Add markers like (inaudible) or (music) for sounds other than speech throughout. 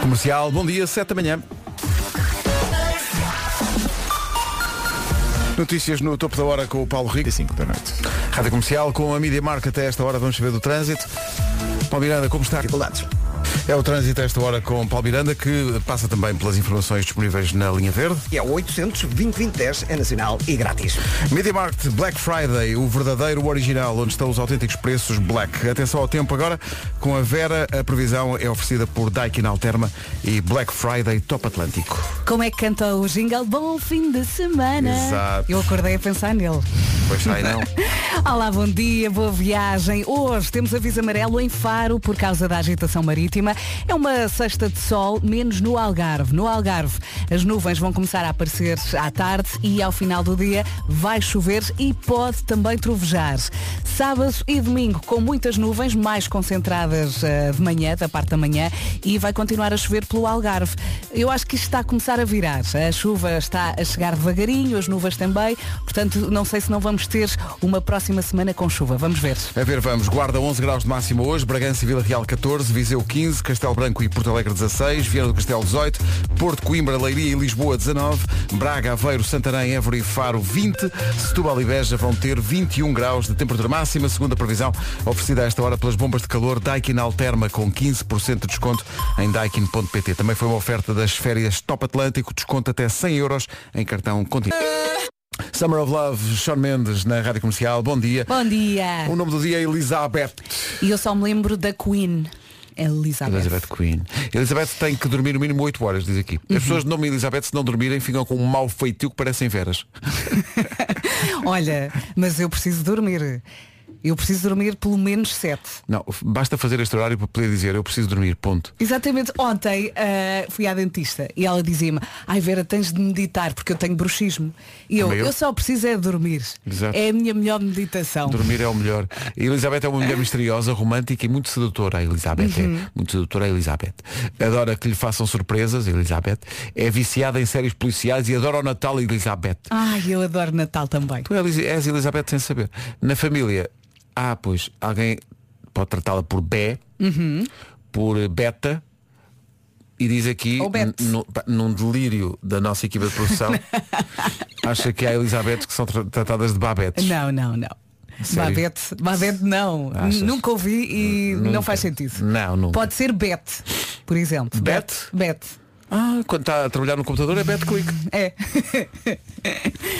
Comercial, bom dia, 7 da manhã. Notícias no topo da hora com o Paulo Rico. 5 da noite. Rádio Comercial com a Media Market até esta hora. Vamos saber do trânsito. Paulo Miranda, como está? Dificuldades. É o trânsito a esta hora com Paulo Miranda, que passa também pelas informações disponíveis na linha verde. E é o 800 2010 é nacional e grátis. Media Market Black Friday, o verdadeiro original, onde estão os autênticos preços Black. Atenção ao tempo agora, com a Vera, a previsão é oferecida por Daikin Alterma e Black Friday Top Atlântico. Como é que canta o jingle? Bom fim de semana. Exato. Eu acordei a pensar nele. Pois sai não. (laughs) Olá, bom dia, boa viagem. Hoje temos aviso amarelo em Faro por causa da agitação marítima. É uma sexta de sol, menos no Algarve. No Algarve, as nuvens vão começar a aparecer à tarde e ao final do dia vai chover e pode também trovejar. Sábado e domingo com muitas nuvens, mais concentradas eh, de manhã, da parte da manhã, e vai continuar a chover pelo Algarve. Eu acho que isto está a começar a virar. A chuva está a chegar devagarinho, as nuvens também. Portanto, não sei se não vamos ter uma próxima semana com chuva. Vamos ver. A ver, vamos. Guarda 11 graus de máximo hoje, Bragança e Vila Real 14, Viseu 15, Castelo Branco e Porto Alegre 16, Viana do Castelo 18, Porto, Coimbra, Leiria e Lisboa 19, Braga, Aveiro, Santarém, Évora e Faro 20, Setúbal e Beja vão ter 21 graus de temperatura máxima, segundo a previsão oferecida a esta hora pelas bombas de calor Daikin Alterma com 15% de desconto em daikin.pt. Também foi uma oferta das férias Top Atlântico, desconto até 100 euros em cartão continente. Summer of Love, Sean Mendes na Rádio Comercial. Bom dia. Bom dia. O nome do dia é Elizabeth. E eu só me lembro da Queen. Elizabeth. Elizabeth Queen. Elizabeth tem que dormir no mínimo 8 horas, diz aqui. As pessoas de nome Elizabeth, se não dormirem, ficam com um mau feitio que parecem veras. (laughs) Olha, mas eu preciso dormir. Eu preciso dormir pelo menos sete. Não, basta fazer este horário para poder dizer eu preciso dormir, ponto. Exatamente. Ontem ah, fui à dentista e ela dizia-me, ai Vera, tens de meditar porque eu tenho bruxismo. E eu, eu. eu só preciso é dormir. Exato. É a minha melhor meditação. Dormir é o melhor. A Elizabeth é uma mulher misteriosa, romântica e muito sedutora. A Elizabeth Uhum. é muito sedutora, a Elizabeth. Adora que lhe façam surpresas, Elizabeth. É viciada em séries policiais e adora o Natal, Elizabeth. Ai, eu adoro Natal também. Tu és Elizabeth sem saber. Na família, ah, pois, alguém pode tratá-la por Bé, Uhum. por Beta, e diz aqui, num delírio da nossa equipa de produção, (laughs) acha que há Elizabeth que são tra- tratadas de Babetes. Não, não, não. Sério? Babette, Babette não. Achas? Nunca ouvi e Nunca. não faz sentido. Não, nunca. Pode ser Bet, por exemplo. Bet? Bet. Ah, quando está a trabalhar no computador é Bet Click. (laughs) É.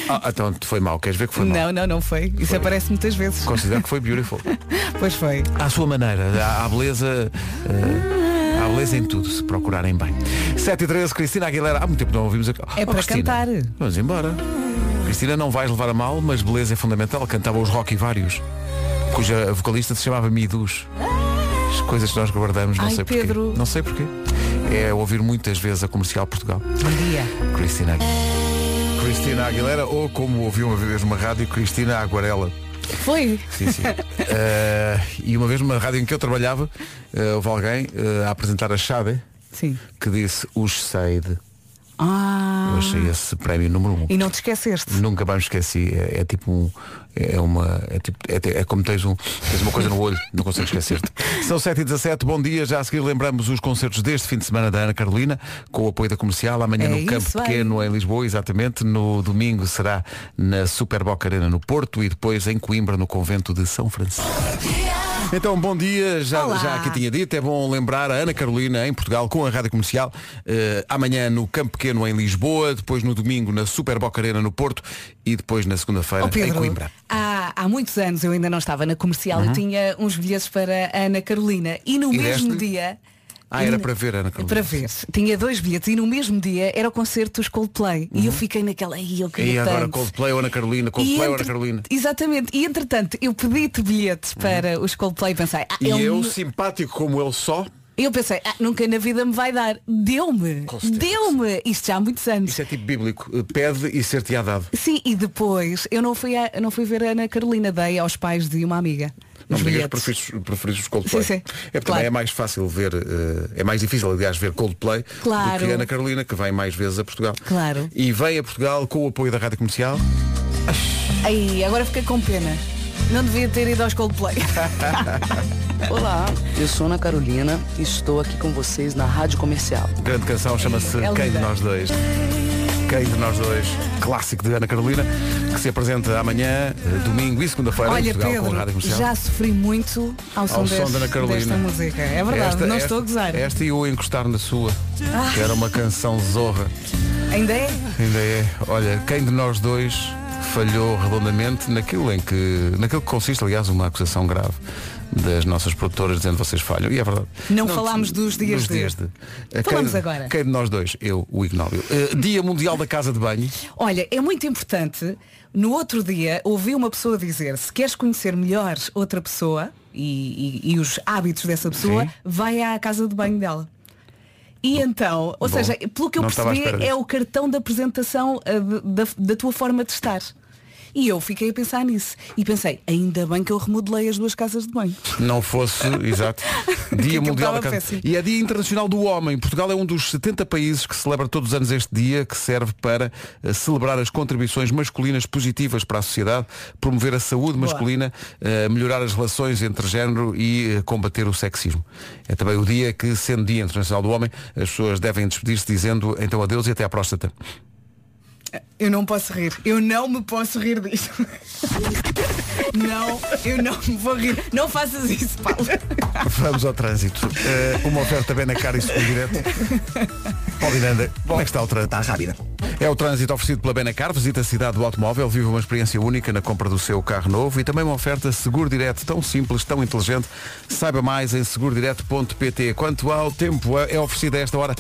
Ah, então foi mal, queres ver que foi mal? Não, não, não foi. Isso Foi. aparece muitas vezes. Considero que foi beautiful. (laughs) Pois foi. À sua maneira, há, há beleza. eh, há beleza em tudo, se procurarem bem. 7 e 13, Cristina Aguilera. Há muito tempo não ouvimos aqui. É para Cristina, cantar. Vamos embora. Cristina, não vais levar a mal, mas beleza é fundamental. Cantava os rock e vários, cuja vocalista se chamava Midus. As coisas que nós guardamos, não Ai, sei porquê. Pedro. Não sei porquê. É ouvir muitas vezes a comercial Portugal. Bom dia. Cristina Cristina Aguilera, ou como ouvi uma vez numa rádio, Cristina Aguarela. Foi. Sim, sim. (laughs) Eh, e uma vez numa rádio em que eu trabalhava, eh, houve alguém eh, a apresentar a Xade Sim. que disse os Seide. Ah. Eu achei esse prémio número um. E não te esqueceste. Nunca mais me esqueci. É, é tipo um. É uma. É, tipo, é, é como tens, um, tens uma coisa no olho, não consigo esquecer-te. (laughs) São 7 e 17 bom dia. Já a seguir lembramos os concertos deste fim de semana da Ana Carolina, com o apoio da comercial, amanhã É no isso Campo. Pequeno, em Lisboa, exatamente. No domingo será na Super Boca Arena no Porto e depois em Coimbra, no convento de São Francisco. Então, bom dia, já, Olá. já aqui tinha dito, é bom lembrar a Ana Carolina em Portugal com a Rádio Comercial, eh, amanhã no Campo Pequeno em Lisboa, depois no domingo na Super Boca Arena no Porto e depois na segunda-feira Ó em Coimbra. há, há muitos anos eu ainda não estava na comercial e tinha uns bilhetes para a Ana Carolina. E no Uhum. E mesmo deste-lhe? dia. Ah, era e- para ver Ana Carolina. Para ver. Tinha dois bilhetes e no mesmo dia era o concerto dos Coldplay. E eu fiquei naquela. Ai, eu E agora tanto." Coldplay ou Ana Carolina, E Coldplay ou Ana entre- Carolina. Exatamente. E entretanto, eu pedi-te bilhetes para os Coldplay e pensei, ah, E ele eu, simpático como ele só, eu pensei, ah, nunca na vida me vai dar. Deu-me. Deu-me. Isto já há muitos anos. isso é tipo bíblico, eh, pede e ser-te-á dado. Sim, e depois eu não fui, a, não fui ver a Ana Carolina, dei aos pais de uma amiga. Não os me digas preferes, preferes os Coldplay. Sim, sim. É porque Claro. também é mais fácil ver, eh, é mais difícil, aliás, ver Coldplay Claro. do que Ana Carolina, que vem mais vezes a Portugal. Claro. E vem a Portugal com o apoio da Rádio Comercial. Ai, agora fiquei com pena. Não devia ter ido aos Coldplay. (laughs) Olá, eu sou Ana Carolina e estou aqui com vocês na Rádio Comercial. Grande canção chama-se É Quem de. Nós Dois. Quem de Nós Dois, clássico de Ana Carolina, que se apresenta amanhã, eh, domingo e segunda-feira em Portugal com a Rádio Pedro, Comercial. já sofri muito ao som, Ao deste- som da Ana Carolina. desta música. É verdade, Esta- não esta- estou a gozar. Esta e a encostar na sua, que era uma canção zorra. Ainda é? Ainda é. Olha, quem de nós dois falhou redondamente naquilo em que. naquilo que consiste, aliás, uma acusação grave das nossas produtoras dizendo vocês falham. E é verdade. Não falámos dos dias dos de- dias de. Eh, Falamos quem, agora. Quem de nós dois? Eu, o Ignóbio. Eh, Dia Mundial da Casa de Banho. Olha, é muito importante. No outro dia ouvi uma pessoa dizer se queres conhecer melhor outra pessoa e, e- e os hábitos dessa pessoa, Sim. vai à casa de banho dela. E então, ou seja, pelo que eu não percebi, é o cartão de apresentação de- da, da tua forma de estar. E eu fiquei a pensar nisso. E pensei, ainda bem que eu remodelei as duas casas de banho. Não fosse, (laughs) exato, Dia Mundial da Casa. péssimo. E é Dia Internacional do Homem. Portugal é um dos 70 países que celebra todos os anos este dia, que serve para eh, celebrar as contribuições masculinas positivas para a sociedade, promover a saúde Boa. masculina, eh, melhorar as relações entre género e eh, combater o sexismo. É também o dia que, sendo Dia Internacional do Homem, as pessoas devem despedir-se dizendo então adeus e até à próstata. Eu não posso rir. Eu não me posso rir disto. (laughs) Não, eu não me vou rir. Não faças isso, Paulo. Vamos ao trânsito. Eh, uma oferta bem na cara e seguro direto. Paulo Miranda, como é que está o trânsito? Está rápida. É o trânsito oferecido pela Benacar, visita a cidade do automóvel, vive uma experiência única na compra do seu carro novo e também uma oferta seguro direto tão simples, tão inteligente. Saiba mais em segurodireto.pt. Quanto ao tempo, é oferecido a esta hora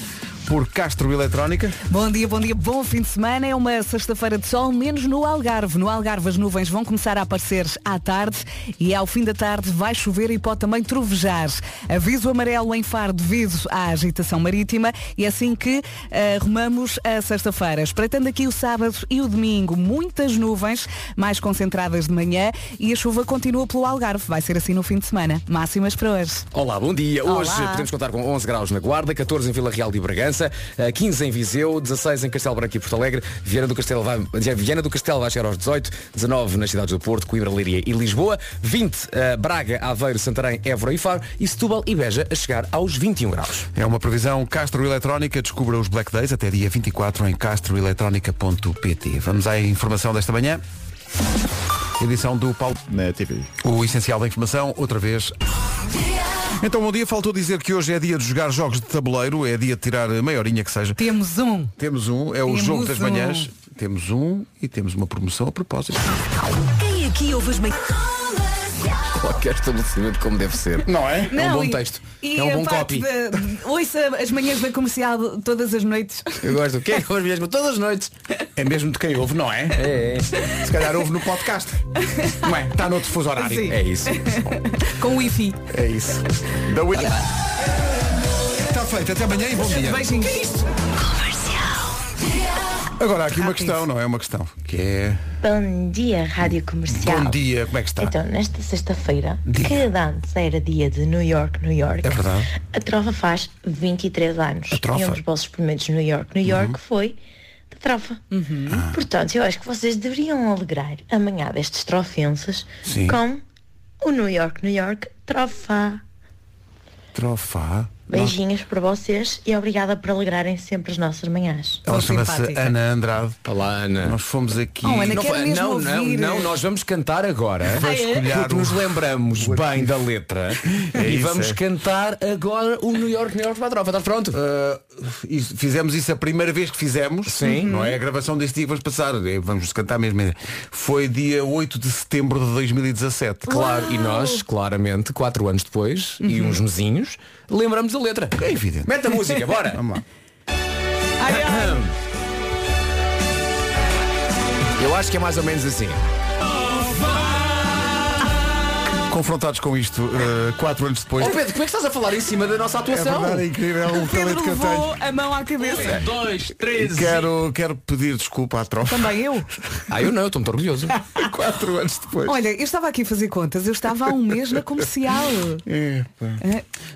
por Castro Eletrónica. Bom dia, bom dia, bom fim de semana. É uma sexta-feira de sol, menos no Algarve. No Algarve as nuvens vão começar a aparecer à tarde e ao fim da tarde vai chover e pode também trovejar. Aviso amarelo em Faro devido à agitação marítima e é assim que eh, arrumamos a sexta-feira. Espreitando aqui o sábado e o domingo, muitas nuvens, mais concentradas de manhã e a chuva continua pelo Algarve. Vai ser assim no fim de semana. Máximas para hoje. Olá, bom dia. Hoje Olá. podemos contar com 11 graus na Guarda, 14 em Vila Real de Bragança, eh, 15 em Viseu, 16 em Castelo Branco e Porto Alegre, Viana do Castelo vai, Viana do Castelo vai chegar aos 18, 19 nas cidades do Porto, Coimbra, Leiria e Lisboa, 20 eh, Braga, Aveiro, Santarém, Évora e Faro e Setúbal e Beja a chegar aos 21 graus. É uma previsão Castro Eletrónica. Descubra os Black Days até dia 24 em castroeletrónica.pt. Vamos à informação desta manhã. Edição do Paulo. na TV. O essencial da informação, outra vez. Então, bom dia. Faltou dizer que hoje é dia de jogar jogos de tabuleiro, é dia de tirar meia horinha que seja. Temos um. Temos um, é o Temos jogo das um. manhãs. Temos um e temos uma promoção a propósito. Aqui ouve as manhãs? Qualquer estabelecimento como deve ser. Não é? É um bom e- texto. E É um bom copy. de- ouça as manhãs da comercial todas as noites. Eu gosto. O que é que hoje mesmo? Todas as noites. É mesmo de quem ouve, não é? É, é. Se calhar ouve no podcast. Não é? Está noutro fuso horário. Sim. É isso. Com o Wi-Fi. É isso. Da Está feito. Até amanhã e bom dia. Beijinhos. Agora há aqui uma questão, não é uma questão. Que é. Bom dia, Rádio Comercial. Bom dia, como é que está? Então, nesta sexta-feira, Diga. que antes era dia de New York, New York, É verdade. a Trofa faz 23 anos. A Trofa? E um dos vossos primeiros New York, New York foi da Trofa. Ah. Portanto, eu acho que vocês deveriam alegrar amanhã destes trofenses Sim. com o New York, New York, Trofa. Trofá. Beijinhos para vocês e obrigada por alegrarem sempre as nossas manhãs. Ela chama-se. Ana Andrade. Olá, Ana. Nós fomos aqui. Oh, Ana, Não, quero foi- mesmo não, não, ouvir. não, nós vamos cantar agora. É? Porque nos lembramos bem da letra (laughs) É e isso, vamos é. cantar agora o New York, New York para a tropa. Estás pronto? Uh, isso- fizemos isso a primeira vez que fizemos. Sim. Não é a gravação deste dia que vamos passar. Vamos cantar mesmo. Foi dia 8 de setembro de 2017. Claro, e nós, claramente, quatro anos depois, e uns mesinhos, lembramos da letra. É evidente. Mete a música, bora! (laughs) Vamos lá. Eu acho que é mais ou menos assim. Confrontados com isto, uh, quatro anos depois. Oh Pedro, como é que estás a falar em cima da nossa É atuação? verdade, é incrível o talento que eu tenho. a mão à cabeça. Dois, três. Quero, quero pedir desculpa à trofa. Também eu. (laughs) Ah, eu não, eu estou muito orgulhoso. (laughs) Quatro anos depois. Olha, eu estava aqui a fazer contas. Eu estava há um mês na comercial. É.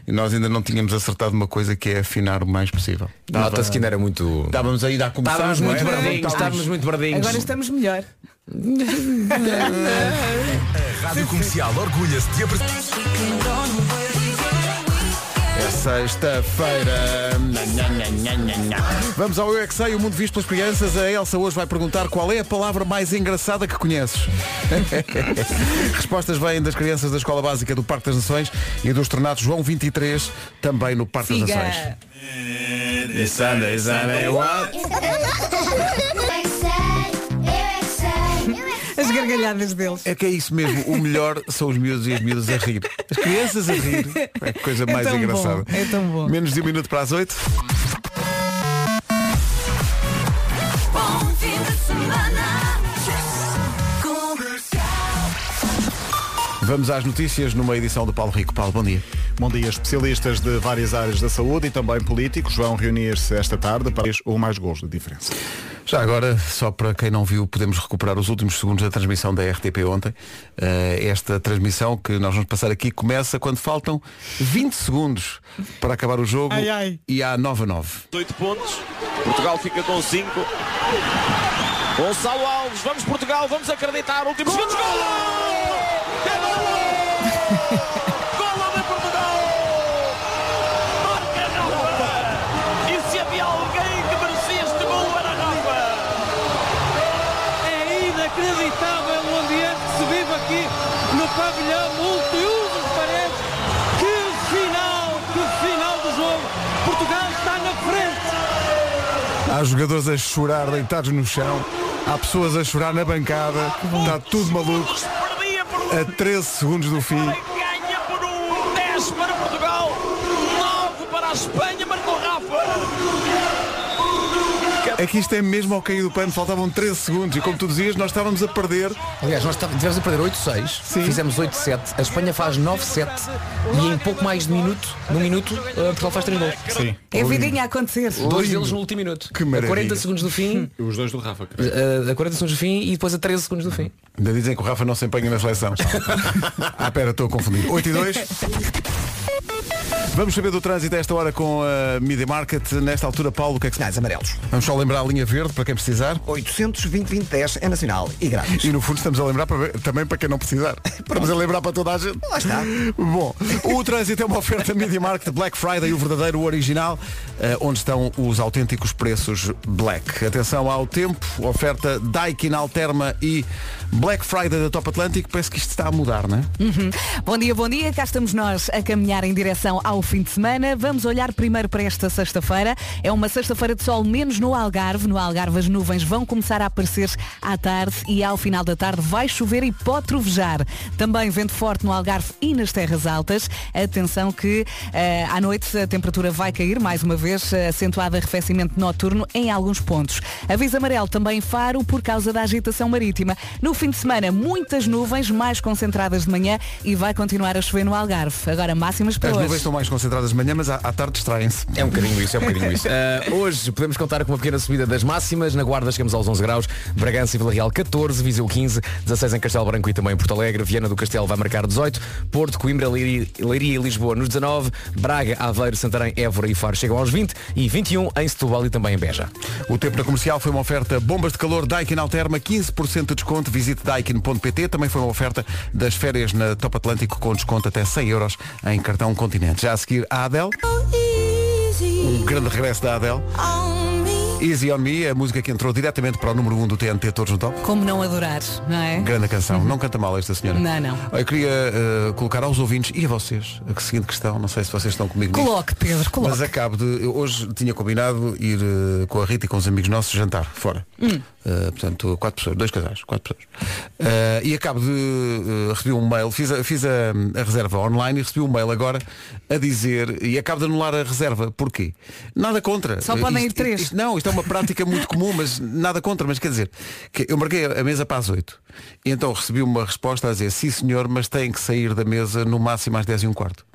E nós ainda não tínhamos acertado uma coisa que é afinar o mais possível. Nota-se que ainda era muito. Estávamos ainda a começar. Estávamos muito é? verdinhos, Estávamos- muito verdinhos. Agora estamos melhor. Rádio Comercial orgulha-se de apresentar. É sexta-feira. Vamos ao Eu é que Sei, o mundo visto pelas crianças. A Elsa hoje vai perguntar qual é a palavra mais engraçada que conheces. (laughs) Respostas vêm das crianças da Escola Básica do Parque das Nações e do Estrenato João 23, também no Parque das Nações. (laughs) gargalhadas deles. É que é isso mesmo, o melhor são os miúdos e as miúdas a rir. As crianças a rir. É a coisa mais tão bom, engraçada. é tão bom. Menos de um minuto para as oito. Vamos às notícias numa edição do Paulo Rico. Paulo, bom dia. Bom dia. Especialistas de várias áreas da saúde e também políticos vão reunir-se esta tarde para ou mais gols de diferença. Já agora, só para quem não viu, podemos recuperar os últimos segundos da transmissão da RTP ontem. Eh, esta transmissão que nós vamos passar aqui começa quando faltam 20 segundos para acabar o jogo Ai, ai. e há 9 a 9. 8 pontos. Portugal fica com 5. Gonçalo Alves, vamos Portugal, vamos acreditar. Últimos segundos, golo! Golo! Golo de Portugal! Marca Rafa! E se havia alguém que merecia este golo era Rafa! É inacreditável o ambiente que se vive aqui no pavilhão multiusos paredes. Que final, que final do jogo. Portugal está na frente. Há jogadores a chorar deitados no chão. Há pessoas a chorar na bancada. Está tudo maluco. A 13 segundos do fim. ganha por um 10 para Portugal, 9 para a Espanha, marcou Rafa. É que isto é mesmo ao cair do pano. Faltavam 13 segundos. E como tu dizias, nós estávamos a perder. Aliás, nós tá- tivemos a perder 8-6, fizemos 8-7, a Espanha faz 9-7 e em pouco mais de minuto, num minuto, uh, Portugal faz 3 gols. Sim. É a vidinha a acontecer. Dois deles no último minuto. Que a maravilha. 40 segundos do fim, (laughs) Os dois do Rafa. uh, a 40 segundos do fim e depois a 13 segundos do fim. Ainda dizem que o Rafa não se empenha na seleção. (laughs) ah, pera, estou a confundir. 8 e 2. (laughs) Vamos saber do trânsito a esta hora com a Media Market. Nesta altura, Paulo, o que é que se Sinais amarelos. Vamos só lembrar a linha verde para quem precisar. 820 é nacional e grátis. E no fundo estamos a lembrar para também para quem não precisar. (laughs) Estamos a lembrar para toda a gente. Lá está. Bom, o trânsito é uma oferta Media Market Black Friday, o verdadeiro, o original, eh, onde estão os autênticos preços Black. Atenção ao tempo, oferta Daikin Alterma e Black Friday da Top Atlântico. Parece que isto está a mudar, não é? Bom dia, bom dia. Cá estamos nós a caminhar em direção ao fim de semana. Vamos olhar primeiro para esta sexta-feira. É uma sexta-feira de sol, menos no Algarve. No Algarve as nuvens vão começar a aparecer à tarde e ao final da tarde vai chover e pode trovejar. Também vento forte no Algarve e nas terras altas. Atenção que eh, à noite a temperatura vai cair, mais uma vez, eh, acentuado arrefecimento noturno em alguns pontos. Aviso amarelo também Faro por causa da agitação marítima. No fim de semana, muitas nuvens mais concentradas de manhã e vai continuar a chover no Algarve. Agora máximas para As hoje. Concentradas de manhã, mas à, à tarde distraem-se. É um bocadinho isso, é um bocadinho isso. (laughs) Uh, hoje podemos contar com uma pequena subida das máximas. Na Guarda chegamos aos 11 graus. Bragança e Vila Real 14, Viseu 15, 16 em Castelo Branco e também em Porto Alegre. Viana do Castelo vai marcar 18. Porto, Coimbra, Leiria, Leiria e Lisboa nos 19. Braga, Aveiro, Santarém, Évora e Faro chegam aos 20. E 21 em Setúbal e também em Beja. O tempo na comercial foi uma oferta bombas de calor Daikin Alterma, 15% de desconto. Visite daikin.pt. Também foi uma oferta das férias na Top Atlântico com desconto até 100 euros em cartão Continente. Já seguir a Adele. Um grande regresso da Adele. Easy on Me, a música que entrou diretamente para o número 1 do TNT Todos no Top. Como não adorar, não é? Grande canção. Não canta mal esta senhora. Não, não. Eu queria eh, colocar aos ouvintes e a vocês a seguinte questão. Não sei se vocês estão comigo nisto. Coloque, Pedro, coloque. Mas acabo de. Hoje tinha combinado ir eh, com a Rita e com os amigos nossos jantar fora. Hum. Eh, portanto, quatro pessoas, dois casais, quatro pessoas. Eh, e acabo de eh, receber um mail, fiz, a, fiz a, a reserva online e recebi um mail agora a dizer, e acabo de anular a reserva. Porquê? Nada contra. Só podem ir três. isto- não, isto é uma prática muito comum, mas nada contra. Mas quer dizer, que eu marquei a mesa para as 8. E então recebi uma resposta a dizer, sim senhor, mas têm que sair da mesa no máximo às 10 e um quarto.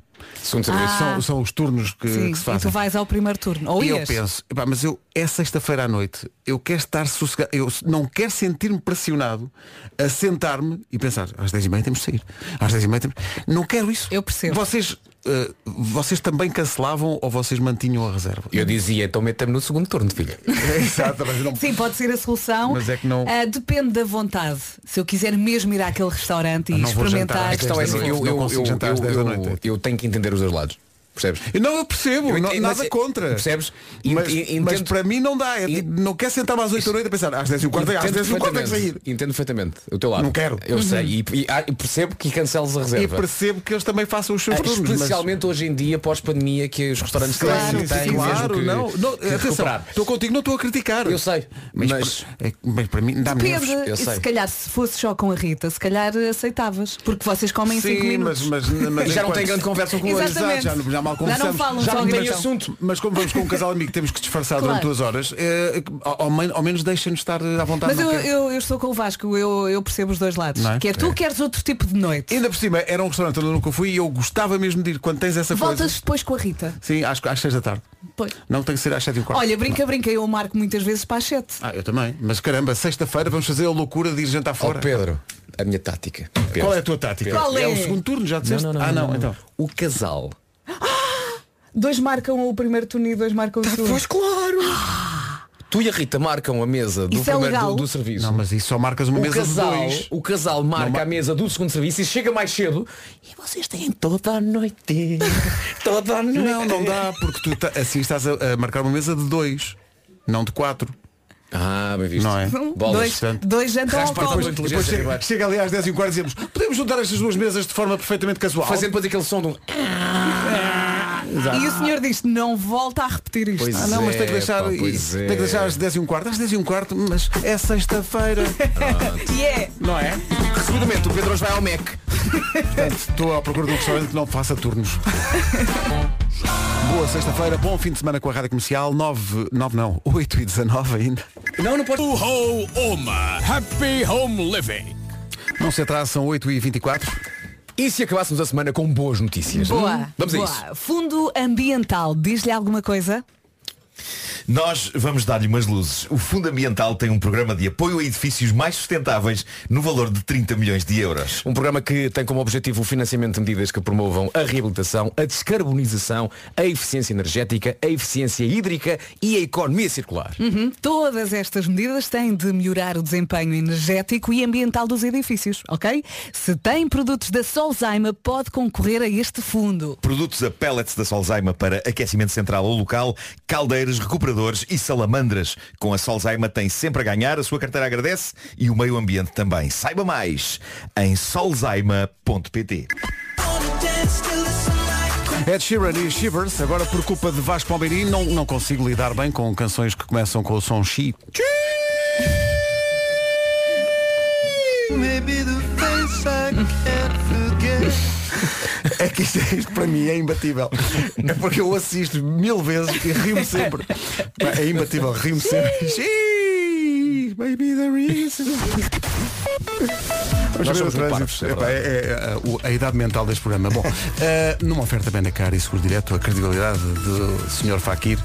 Segundo serviço. Ah. São, são os turnos que, Sim, que se e fazem. tu vais ao primeiro turno. Ou E eu ias? penso, "Epá, mas eu é sexta-feira à noite, eu quero estar sossegado, eu não quero sentir-me pressionado a sentar-me e pensar, às 10 e meia temos de sair. Às 10 e meia temos... Não quero isso. Eu percebo. Vocês eh, vocês também cancelavam ou vocês mantinham a reserva? Eu dizia, então meta-me no segundo turno, filho. (laughs) Exato, mas não... Sim, pode ser a solução. Mas é que não- Ah, depende da vontade. Se eu quiser mesmo ir àquele restaurante e experimentar. A questão é assim, eu, eu, eu, jantar às eu, 10 da eu- noite. eu tenho que entender os dois lados. Percebes? Eu Não, eu percebo, Eu não- entendo, nada mas- contra. Percebes? E- Mas, e- mas entendo- para mim não dá. É, E- tipo, não quer sentar-me às 8 da noite a pensar, às 10 e um quarto, às Entendo 10 e um quarto é que sair. perfeitamente. Entendo perfeitamente o teu lado. Não quero. Eu sei. Uhum. E, e- ah, e percebo que canceles a E reserva. percebo que eles também façam os seus Ah, turnos. mas- Especialmente hoje em dia, pós-pandemia, que os restaurantes Claro, têm, sim, têm claro, mesmo que, não, não, que atenção, estou contigo, não estou a criticar. Eu sei, mas, mas- para, é- mas para mim dá. Depende. eu E sei. se calhar se fosse só com a Rita, se calhar aceitavas. Porque vocês comem 5 Sim, minutos. mas, mas, mas (laughs) E já não tem grande conversa com já, não- já mal Já não conversamos. falam Já não tem assunto. Mas como vamos com um casal amigo, temos que disfarçar Claro. durante duas horas. eh, ao, ao men- ao menos deixem-nos estar à vontade. Mas não eu, eu, eu estou com o Vasco, eu, eu percebo os dois lados. Não é? Que é tu É. queres outro tipo de noite. Ainda por cima, era um restaurante onde eu nunca fui e eu gostava mesmo de ir quando tens essa Voltas coisa. depois com a Rita. Sim, às, às 6 da tarde. Pois. Não tem que ser às 7 e um quarto. Olha, brinca, brinca, eu marco muitas vezes para as 7. Ah, eu também. Mas caramba, sexta-feira vamos fazer a loucura de ir jantar fora. Pedro, a minha tática. Pedro. Qual é a tua tática? Qual é? o segundo turno, já disseste? Não, não, não, ah, não, não, não. então. O casal. Dois marcam o primeiro turno e dois marcam o segundo. Pois claro. Tu e a Rita marcam a mesa do Isso é primeiro legal? do, do serviço. Não, mas isso só marcas uma o mesa casal, de dois. o casal marca ma- a mesa do segundo serviço e chega mais cedo e vocês têm toda a noite. (laughs) toda a noite. Não, não dá, porque tu tá- assim estás a, a marcar uma mesa de dois, não de quatro. Ah, bem visto. Não é? Bolas. Dois, dois jantam ao Raspa colo. depois Depois inteligência chega, chega ali às 10 e um quarto e dizemos podemos juntar estas duas mesas de forma perfeitamente casual. Fazendo depois aquele som de um. E o senhor diz, não volta a repetir isto. Pois Ah, não, mas tem que É, deixar, pá, pois tem é. que deixar às 10 e um quarto. Às 10 e um quarto, mas é sexta-feira. (laughs) E é. não é? Resumidamente, o Pedro hoje vai ao Mac. Portanto, estou à procura de um restaurante que não faça turnos. Boa sexta-feira, bom fim de semana com a Rádio Comercial. 9, 9 não, 8 e 19 ainda. Não, não pode. Ho, Oma. Happy Home Living. Não se atrasa, são 8 e 24 E se acabássemos a semana com boas notícias? Boa. Hum? Vamos boa. a isso. Fundo Ambiental, diz-lhe alguma coisa? Nós vamos dar-lhe umas luzes. O Fundo Ambiental tem um programa de apoio a edifícios mais sustentáveis no valor de 30 milhões de euros. Um programa que tem como objetivo o financiamento de medidas que promovam a reabilitação, a descarbonização, a eficiência energética, a eficiência hídrica e a economia circular. Uhum. Todas estas medidas têm de melhorar o desempenho energético e ambiental dos edifícios, ok? Se tem produtos da Solzaima, pode concorrer a este fundo. Produtos a pellets da Solzaima para aquecimento central ou local, caldeiras, recuperadores e salamandras. Com a Solzaima tem sempre a ganhar, a sua carteira agradece e o meio ambiente também. Saiba mais em solzaima.pt. Ed Sheeran e Shivers, agora por culpa de Vasco Palmeirim, não, não consigo lidar bem com canções que começam com o som chi. (laughs) É que isto, (laughs) isto para mim é imbatível. É porque eu assisto mil vezes e rio-me sempre. É imbatível, rio-me sempre. Maybe there is. Nós ver somos muito trânsito. parvos, é é, é, é, a idade mental deste programa. Bom, (laughs) eh, numa oferta bem na cara e seguro direto, a credibilidade do Sr. Fakir.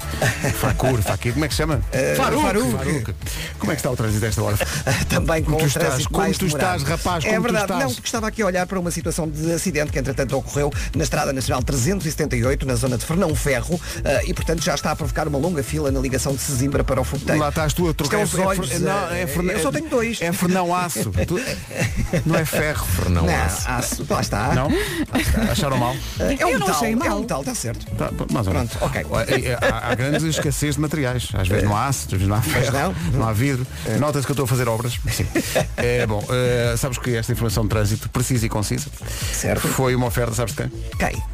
Facur, Fakir, como é que se chama? Faruque. Faruque. Como é que está o trânsito desta hora? (laughs) Também com Como tu estás, como tu demorado. estás, rapaz, É como tu verdade, estás? não, porque estava aqui a olhar para uma situação de acidente que entretanto ocorreu na Estrada Nacional 378, na zona de Fernão Ferro, eh, e portanto já está a provocar uma longa fila na ligação de Sesimbra para o Fogoteiro. Lá estás tu a trocar. É os olhos, não, é eh, eu só tenho dois. É Fernão Aço. (laughs) Tu- não é ferro. Fernão Não, Aço. aço, lá está. Não? Acharam mal? Eh, É um Eu não metal, achei é mal. um metal, está certo. Tá, mais ou menos. Pronto, ok. É, é, Há, há grande (laughs) escassez de materiais. Às vezes não há aço, às vezes não há ferro, não. não há vidro. Nota-se que eu estou a fazer obras. Sim. (laughs) É bom. eh, sabes que esta informação de trânsito, precisa e concisa, Certo. foi uma oferta, sabes de quem?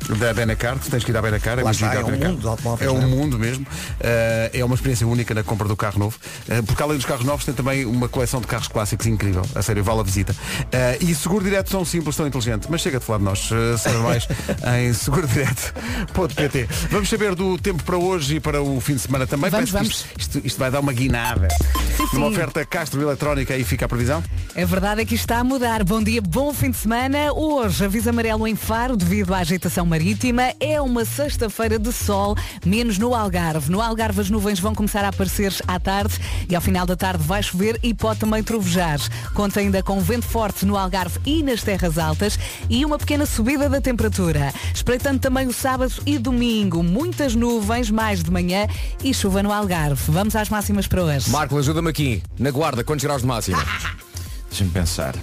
Quem? Da Benacar, tu tens que ir à Benacar, muito está, é um Benacar. mundo de automóveis, É um é? mundo mesmo. Eh, é uma experiência única na compra do carro novo. Eh, porque além dos carros novos tem também uma coleção de carros clássicos incrível. A sério, vale a visita. Eh, e seguro direto tão simples, tão inteligente. Mas chega de falar de nós. Uh, mais (laughs) em segurodireto.pt. Vamos saber do tempo para hoje e para o fim de semana também. Vamos, que Isto, isto- isto vai dar uma guinada. Uma sim. oferta Castro Eletrónica e fica a previsão. É verdade é que isto está a mudar. Bom dia, bom fim de semana. Hoje, aviso amarelo em Faro devido à agitação marítima. É uma sexta-feira de sol, menos no Algarve. No Algarve as nuvens vão começar a aparecer à tarde e ao final da tarde vai chover e pode também trovejar. Conta ainda com vento forte no no Algarve e nas terras altas e uma pequena subida da temperatura. Espreitando também o sábado e domingo, muitas nuvens, mais de manhã e chuva no Algarve. Vamos às máximas para hoje. Marco, ajuda-me aqui. Na guarda, quantos graus de máxima? (laughs) Deixa-me pensar.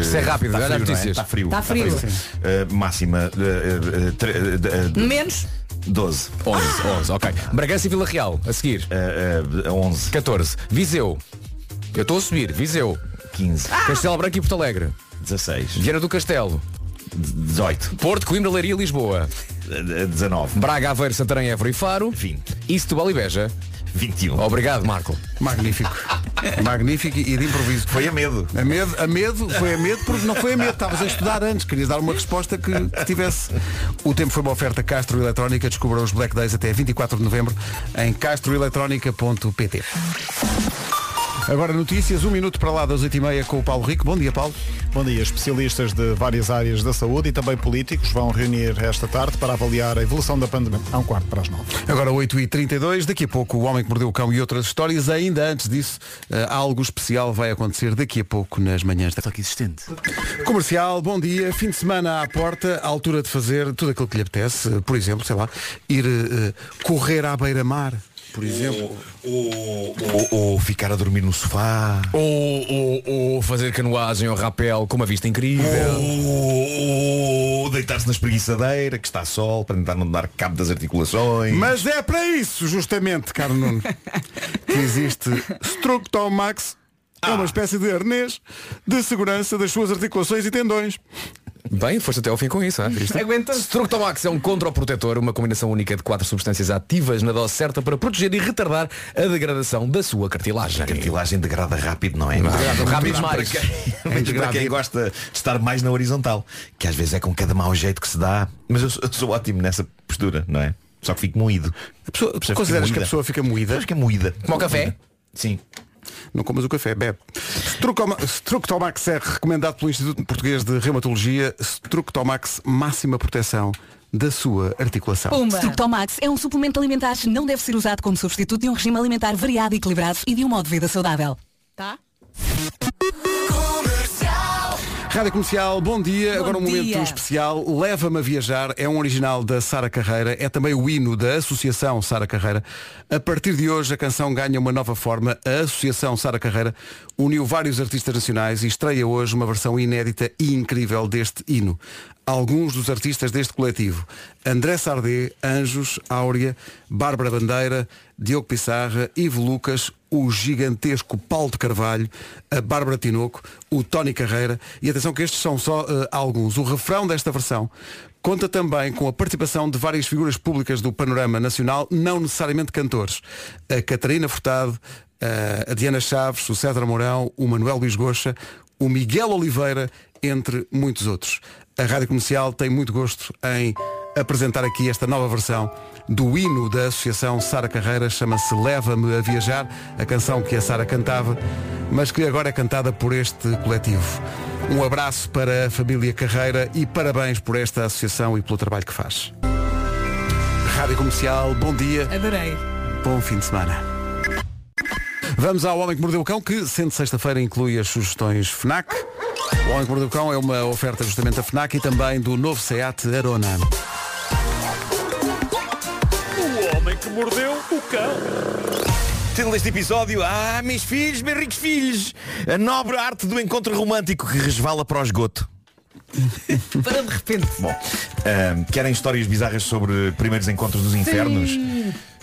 Isto é rápido, está olha as é? notícias. Está frio. Está frio. Uh, máxima. uh, uh, uh, tre- uh, uh, Menos? 12. 11, 11, ok. Bragança e Vila Real, a seguir. Uh, uh, 11. 14. Viseu. Eu estou a subir. Viseu. 15. Castelo Branco e Porto Alegre. 16. Viana do Castelo. 18. Porto, Coimbra, Leiria e Lisboa. Uh, uh, 19. Braga, Aveiro, Santarém, Évora e Faro. 20. E Setúbal e Beja. 21. Obrigado, Marco. Magnífico. (laughs) Magnífico e de improviso. Foi a medo. A medo, a medo, foi a medo porque não foi a medo, estavas a estudar antes, querias dar uma resposta que, que tivesse. O tempo foi uma oferta Castro Eletrónica, descubra os Black Days até 24 de novembro em castroeletrónica.pt. Agora notícias, um minuto para lá das 8h30 com o Paulo Rico. Bom dia, Paulo. Bom dia. Especialistas de várias áreas da saúde e também políticos vão reunir esta tarde para avaliar a evolução da pandemia. Há um quarto para as nove. Agora 8h32, daqui a pouco o Homem que Mordeu o Cão e outras histórias. Ainda antes disso, eh, algo especial vai acontecer daqui a pouco nas manhãs da Aqui existente. Comercial, bom dia. Fim de semana à porta, à altura de fazer tudo aquilo que lhe apetece. Eh, Por exemplo, sei lá, ir eh, correr à beira-mar, por exemplo. Ou, ou- ou ficar a dormir no sofá. Ou, ou, ou fazer canoagem ou rapel com uma vista incrível. Ou, ou deitar-se na espreguiçadeira, que está sol, para tentar não dar cabo das articulações. Mas é para isso, justamente, caro Nuno, que existe Structomax. É uma espécie de arnês de segurança das suas articulações e tendões. Bem, foste até ao fim com isso? Aguenta. Structomax é um controprotetor, uma combinação única de quatro substâncias ativas na dose certa para proteger e retardar a degradação da sua cartilagem. A cartilagem degrada rápido, não é? Degrada rápido demais. Para quem, (laughs) mesmo para quem gosta de estar mais na horizontal, que às vezes é com cada mau jeito que se dá. Mas eu sou, eu sou ótimo nessa postura, não é? Só que fico moído. A pessoa, Fica consideras que a pessoa fica moída? Acho que é moída. Como o café? Sim. Não comas o café, bebe. Structoma- Structomax é recomendado pelo Instituto Português de Reumatologia. Structomax, máxima proteção da sua articulação. Pumba. Structomax é um suplemento alimentar que não deve ser usado como substituto de um regime alimentar variado, equilibrado e de um modo de vida saudável. Tá? Rádio Comercial, bom dia. Bom Agora um momento dia. especial. Leva-me a viajar. É um original da Sara Carreira. É também o hino da Associação Sara Carreira. A partir de hoje a canção ganha uma nova forma. A Associação Sara Carreira uniu vários artistas nacionais e estreia hoje uma versão inédita e incrível deste hino. Alguns dos artistas deste coletivo. André Sardé, Anjos, Áurea, Bárbara Bandeira, Diogo Pissarra, Ivo Lucas, o gigantesco Paulo de Carvalho, a Bárbara Tinoco, o Tony Carreira e atenção que estes são só eh, alguns. O refrão desta versão conta também com a participação de várias figuras públicas do panorama nacional, não necessariamente cantores. A Catarina Furtado, eh, a Diana Chaves, o César Mourão, o Manuel Luís Goxa, o Miguel Oliveira, entre muitos outros. A Rádio Comercial tem muito gosto em apresentar aqui esta nova versão do hino da Associação Sara Carreira, chama-se Leva-me a Viajar, a canção que a Sara cantava, mas que agora é cantada por este coletivo. Um abraço para a família Carreira e parabéns por esta associação e pelo trabalho que faz. Rádio Comercial, bom dia, Adorei. bom fim de semana. Vamos ao Homem que Mordeu o Cão, que, sendo sexta-feira, inclui as sugestões FNAC. O Homem que Mordeu o Cão é uma oferta justamente da FNAC e também do novo SEAT Arona. Que mordeu o cão. Título deste episódio, ah, meus filhos, meus ricos filhos, a nobre arte do encontro romântico que resvala para o esgoto. (laughs) Para de repente. Bom, ahm, querem histórias bizarras sobre primeiros encontros dos infernos?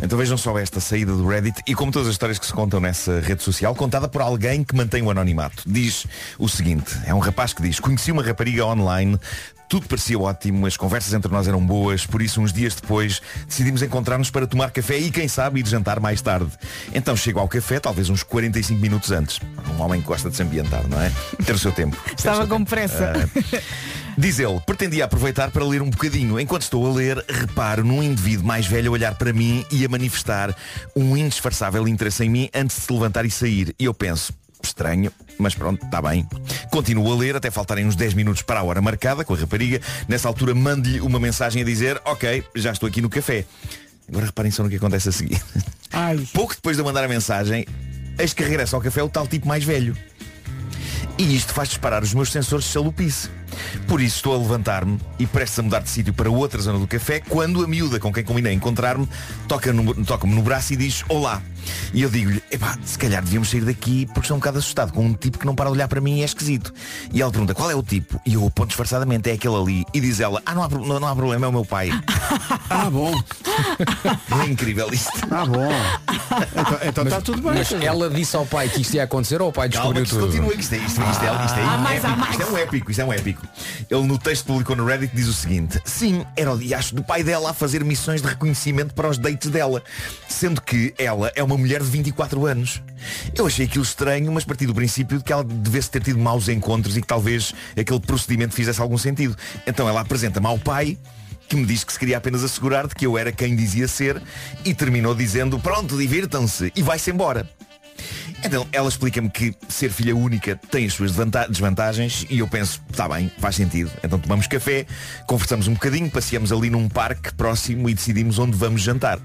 Então vejam só esta saída do Reddit e como todas as histórias que se contam nessa rede social, contada por alguém que mantém o anonimato. Diz o seguinte, é um rapaz que diz, conheci uma rapariga online, tudo parecia ótimo, as conversas entre nós eram boas, por isso uns dias depois decidimos encontrar-nos para tomar café e quem sabe ir jantar mais tarde. Então chego ao café, talvez uns 45 minutos antes. Um homem que gosta de se ambientar, não é? Ter o seu tempo. (laughs) Estava seu com tempo. pressa. Ah, Diz ele, pretendia aproveitar para ler um bocadinho. Enquanto estou a ler, reparo num indivíduo mais velho a olhar para mim e a manifestar um indisfarçável interesse em mim antes de se levantar e sair. E eu penso, estranho, mas pronto, está bem. Continuo a ler até faltarem uns 10 minutos para a hora marcada com a rapariga. Nessa altura mando-lhe uma mensagem a dizer, ok, já estou aqui no café. Agora reparem só no que acontece a seguir. Ai. Pouco depois de eu mandar a mensagem, eis que regressa ao café o tal tipo mais velho. E isto faz disparar os meus sensores de chalupice. Por isso estou a levantar-me e prestes a mudar de sítio para outra zona do café quando a miúda com quem combinei encontrar-me toca-me no, toca no braço e diz Olá. E eu digo-lhe, epá, se calhar devíamos sair daqui porque estou um bocado assustado com um tipo que não para de olhar para mim e é esquisito. E ela pergunta, qual é o tipo? E eu aponto disfarçadamente, é aquele ali. E diz ela, ah, não há, não, não há problema, é o meu pai. (laughs) ah, bom. É incrível isto? Ah, bom. Então, então Mas- está tudo bem. Mas ela disse ao pai que isto ia acontecer ou o pai Calma, descobriu isto tudo? continua, isto é, isto, isto é, isto é Ah, mais, épico, há mais. isto é um épico, isto é um épico. Ele no texto que publicou no Reddit diz o seguinte, sim, era o diacho do pai dela a fazer missões de reconhecimento para os dates dela, sendo que ela é uma mulher de 24 anos. Eu achei aquilo estranho, mas parti do princípio de que ela devesse ter tido maus encontros e que talvez aquele procedimento fizesse algum sentido. Então ela apresenta-me ao pai que me diz que se queria apenas assegurar de que eu era quem dizia ser e terminou dizendo pronto, divirtam-se e vai-se embora. Então, ela explica-me que ser filha única tem as suas desvanta- desvantagens e eu penso, está bem, faz sentido. Então tomamos café, conversamos um bocadinho, passeamos ali num parque próximo e decidimos onde vamos jantar.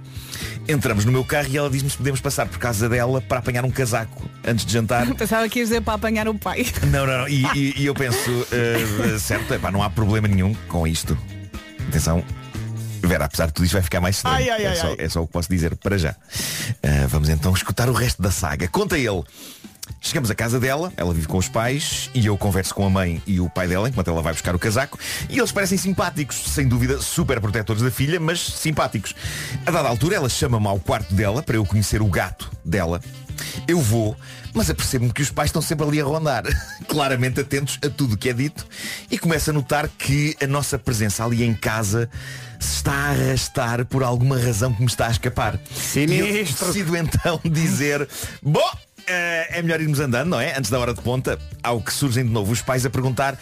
Entramos no meu carro e ela diz-me se podemos passar por casa dela para apanhar um casaco antes de jantar. (laughs) Pensava que ias dizer para apanhar o pai. (laughs) Não, não, não. E, e- e eu penso, eh, certo, epá, não há problema nenhum com isto. Atenção, Vera, apesar de tudo isto vai ficar mais estranho. É, é só o que posso dizer para já. Ah, vamos então escutar o resto da saga. Conta ele. Chegamos à casa dela, ela vive com os pais e eu converso com a mãe e o pai dela enquanto ela vai buscar o casaco e eles parecem simpáticos, sem dúvida super protetores da filha, mas simpáticos. A dada altura ela chama-me ao quarto dela para eu conhecer o gato dela. Eu vou, mas apercebo-me que os pais estão sempre ali a rondar, (laughs) claramente atentos a tudo o que é dito e começo a notar que a nossa presença ali em casa se está a arrastar por alguma razão que me está a escapar. E eu Sinistro. decido então (laughs) dizer, bom, eh, é melhor irmos andando, não é? Antes da hora de ponta, ao que surgem de novo os pais a perguntar,